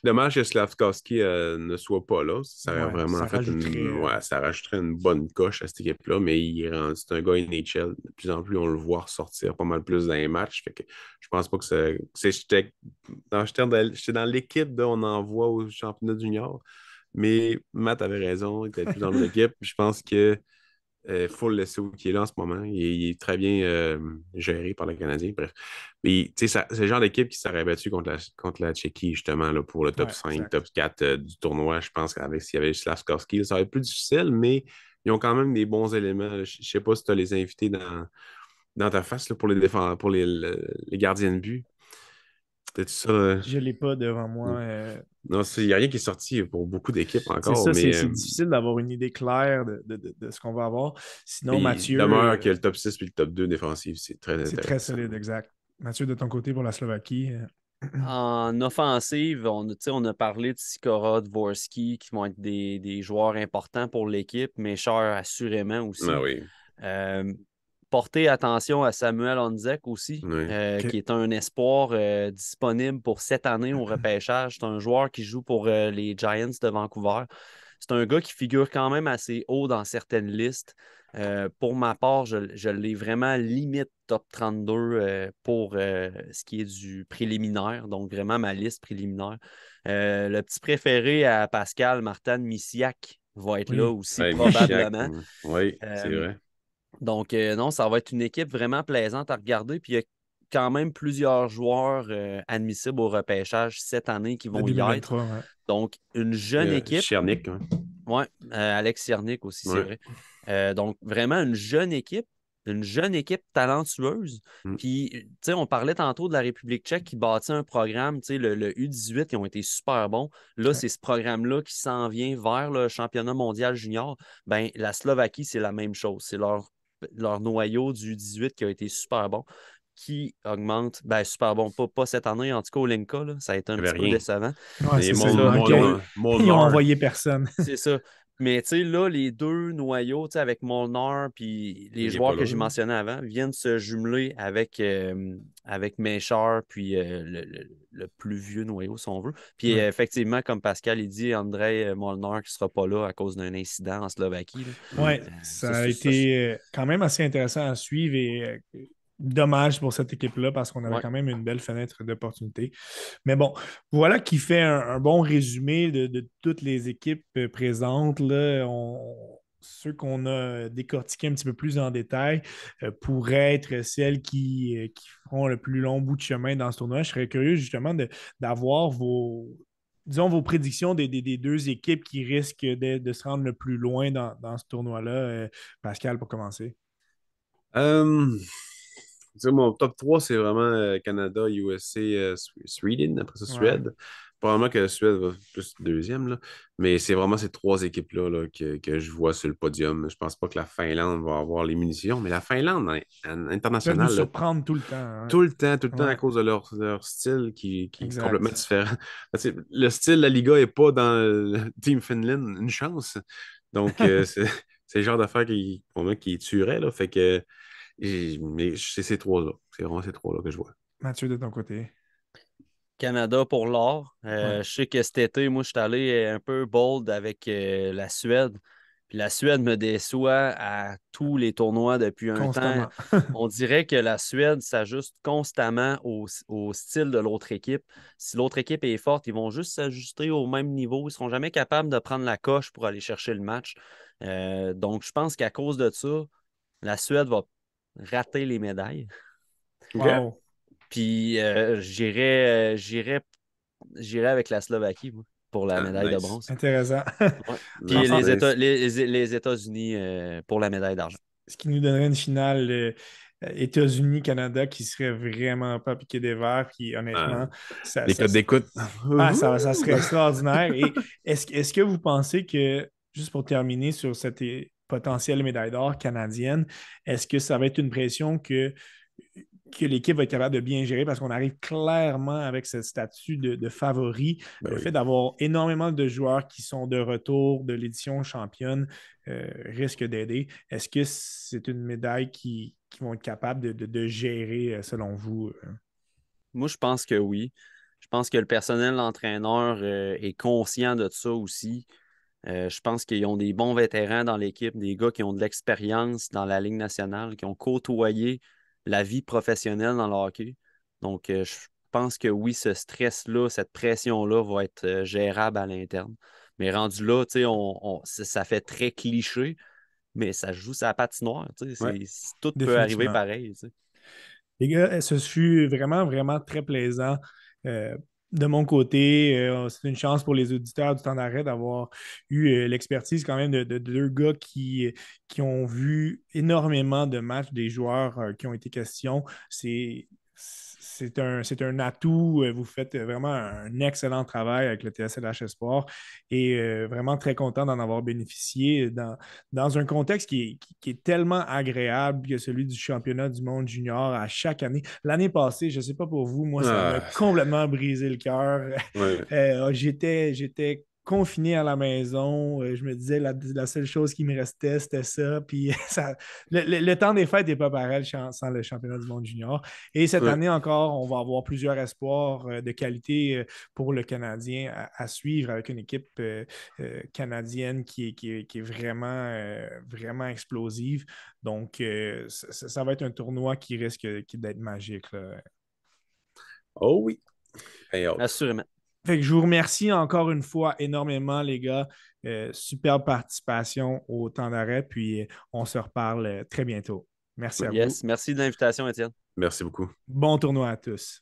Speaker 3: Dommage que Slavkovski euh, ne soit pas là. Ça vraiment fait une, euh, ça rajouterait une bonne coche à cette équipe-là, mais c'est un gars NHL. De plus en plus, on le voit ressortir pas mal plus dans les matchs. Fait que je pense pas que c'est. J'étais dans, dans l'équipe on envoie au championnat junior. Mais Matt avait raison, il était plus dans l'équipe. Je pense que il euh, faut le laisser où il est là en ce moment. Il, est très bien euh, géré par le Canadien. Bref. c'est le genre d'équipe qui s'aurait battu contre la, contre la Tchéquie, justement, là, pour le top 5, top 4 euh, du tournoi. Je pense qu'avec s'il y avait Slavkovski, ça aurait été plus difficile, mais ils ont quand même des bons éléments. Je ne sais pas si tu as les invités dans, dans ta face pour, les, pour les, les gardiens de but.
Speaker 1: Ça, Je ne l'ai pas devant moi.
Speaker 3: Non, il n'y a rien qui est sorti pour beaucoup d'équipes encore.
Speaker 1: C'est ça, c'est euh, difficile d'avoir une idée claire de, ce qu'on va avoir. Sinon, Mathieu.
Speaker 3: Demeure que le top 6 et le top 2 défensif, c'est très intéressant.
Speaker 1: C'est très solide, exact. Mathieu, de ton côté pour la Slovaquie. Euh,
Speaker 2: en offensive, on, on a parlé de Sikora, Dvorsky, qui vont être des, joueurs importants pour l'équipe, mais cher assurément aussi.
Speaker 3: Ah oui.
Speaker 2: Euh, porter attention à Samuel Onzek aussi, euh, qui est un espoir euh, disponible pour cette année au repêchage. C'est un joueur qui joue pour euh, les Giants de Vancouver. C'est un gars qui figure quand même assez haut dans certaines listes. pour ma part, je, je l'ai vraiment limite top 32 pour ce qui est du préliminaire, donc vraiment ma liste préliminaire. le petit préféré à Pascal, Martin Missiak, va être là aussi, probablement.
Speaker 3: Oui, c'est vrai.
Speaker 2: Donc, euh, non, ça va être une équipe vraiment plaisante à regarder. Puis, il y a quand même plusieurs joueurs euh, admissibles au repêchage cette année qui vont y être. Donc, une jeune équipe.
Speaker 3: Chernik.
Speaker 2: Oui, euh, Alex Chernik aussi, c'est vrai. donc, vraiment une jeune équipe une jeune équipe talentueuse. Mm. Puis, tu sais, on parlait tantôt de la République tchèque qui bâtit un programme, tu sais, le, U18, qui ont été super bons. Là, c'est ce programme-là qui s'en vient vers le championnat mondial junior. Ben, la Slovaquie, c'est la même chose. C'est leur leur noyau du 18 qui a été super bon, qui augmente, ben super bon, pas, pas cette année, en tout cas au Linka, ça a été un petit peu décevant.
Speaker 1: ils, ont, envoyé personne.
Speaker 2: c'est ça. Mais tu sais, là, les deux noyaux, tu sais, avec Molnar puis les joueurs que j'ai mentionnés avant, viennent se jumeler avec, euh, avec Méchard puis euh, le, plus vieux noyau, si on veut. Puis effectivement, comme Pascal il dit, André euh, Molnar qui ne sera pas là à cause d'un incident en Slovaquie.
Speaker 1: Oui, ça, a été quand même assez intéressant à suivre et dommage pour cette équipe-là parce qu'on avait quand même une belle fenêtre d'opportunité. Mais bon, voilà qui fait un, bon résumé de, toutes les équipes euh, présentes. Là. ceux qu'on a décortiqués un petit peu plus en détail euh, pourraient être celles qui, euh, qui, feront le plus long bout de chemin dans ce tournoi. Je serais curieux justement d'avoir vos, disons, vos prédictions des, deux équipes qui risquent de, se rendre le plus loin dans, ce tournoi-là. Pascal, pour commencer
Speaker 3: mon top 3, c'est vraiment euh, Canada, USA, euh, Sweden, après ça, Suède. Probablement que Suède va plus deuxième, là. mais c'est vraiment ces trois équipes-là que, je vois sur le podium. Je pense pas que la Finlande va avoir les munitions, mais la Finlande internationale.
Speaker 1: Ils surprendre tout le temps. Hein.
Speaker 3: Tout le temps, tout le temps à cause de leur, style qui, est complètement différent. le style de la Liga n'est pas dans le Team Finland, une chance. Donc, euh, c'est le genre d'affaire qui, pour moi, qui tuerait. Là. Fait que, mais c'est ces trois-là. C'est vraiment ces trois-là que je vois.
Speaker 1: Mathieu, de ton côté.
Speaker 2: Canada pour l'or. Euh, je sais que cet été, moi, je suis allé un peu bold avec euh, la Suède. Puis la Suède me déçoit à tous les tournois depuis un temps. On dirait que la Suède s'ajuste constamment au, style de l'autre équipe. Si l'autre équipe est forte, ils vont juste s'ajuster au même niveau. Ils ne seront jamais capables de prendre la coche pour aller chercher le match. Euh, donc, je pense qu'à cause de ça, la Suède va rater les médailles.
Speaker 1: Wow.
Speaker 2: Puis euh, j'irai, avec la Slovaquie pour la ah, médaille de bronze.
Speaker 1: Intéressant.
Speaker 2: Puis les, États, les, États-Unis euh, pour la médaille d'argent.
Speaker 1: Ce qui nous donnerait une finale euh, États-Unis-Canada qui serait vraiment pas piqué des verres. Puis honnêtement,
Speaker 3: ça, les codes d'écoute.
Speaker 1: Ah, ça, ça, serait extraordinaire. Et est-ce, est-ce que vous pensez que, juste pour terminer sur cette potentielle médaille d'or canadienne, est-ce que ça va être une pression que que l'équipe va être capable de bien gérer? Parce qu'on arrive clairement avec ce statut de, favori. Ben le fait d'avoir énormément de joueurs qui sont de retour de l'édition championne euh, risque d'aider. Est-ce que c'est une médaille qui, vont être capables de, gérer euh, selon vous? Euh?
Speaker 2: Moi, je pense que oui. Je pense que le personnel, l'entraîneur est conscient de ça aussi. Je pense qu'ils ont des bons vétérans dans l'équipe, des gars qui ont de l'expérience dans la Ligue nationale, qui ont côtoyé la vie professionnelle dans le hockey. Donc, euh, je pense que oui, ce stress-là, cette pression-là va être euh, gérable à l'interne. Mais rendu là, on, ça fait très cliché, mais ça joue sa patinoire. tout peut arriver pareil.
Speaker 1: Les gars, ce fut vraiment, vraiment très plaisant. Euh, de mon côté, c'est une chance pour les auditeurs du temps d'arrêt d'avoir eu l'expertise quand même de, deux gars qui, qui ont vu énormément de matchs des joueurs qui ont été question. C'est c'est un, un, atout. Euh, vous faites vraiment un excellent travail avec le TSLH Sport et euh, vraiment très content d'en avoir bénéficié dans, dans un contexte qui est, tellement agréable que celui du championnat du monde junior à chaque année. L'année passée, je ne sais pas pour vous, moi, ça m'a ah. complètement brisé le cœur. Euh, j'étais, j'étais confiné à la maison. Euh, je me disais, la, la seule chose qui me restait, c'était ça. Puis ça, le, temps des fêtes n'est pas pareil sans le championnat du monde junior. Et cette année encore, on va avoir plusieurs espoirs euh, de qualité euh, pour le Canadien à, suivre avec une équipe canadienne qui est, qui est, vraiment, vraiment explosive. Donc, ça, va être un tournoi qui risque d'être magique.
Speaker 3: Oh oui.
Speaker 2: Assurément.
Speaker 1: Fait que je vous remercie encore une fois énormément, les gars. Euh, superbe participation au temps d'arrêt. Puis euh, on se reparle euh, très bientôt. Merci à
Speaker 2: vous. Merci de l'invitation, Étienne.
Speaker 3: Merci beaucoup.
Speaker 1: Bon tournoi à tous.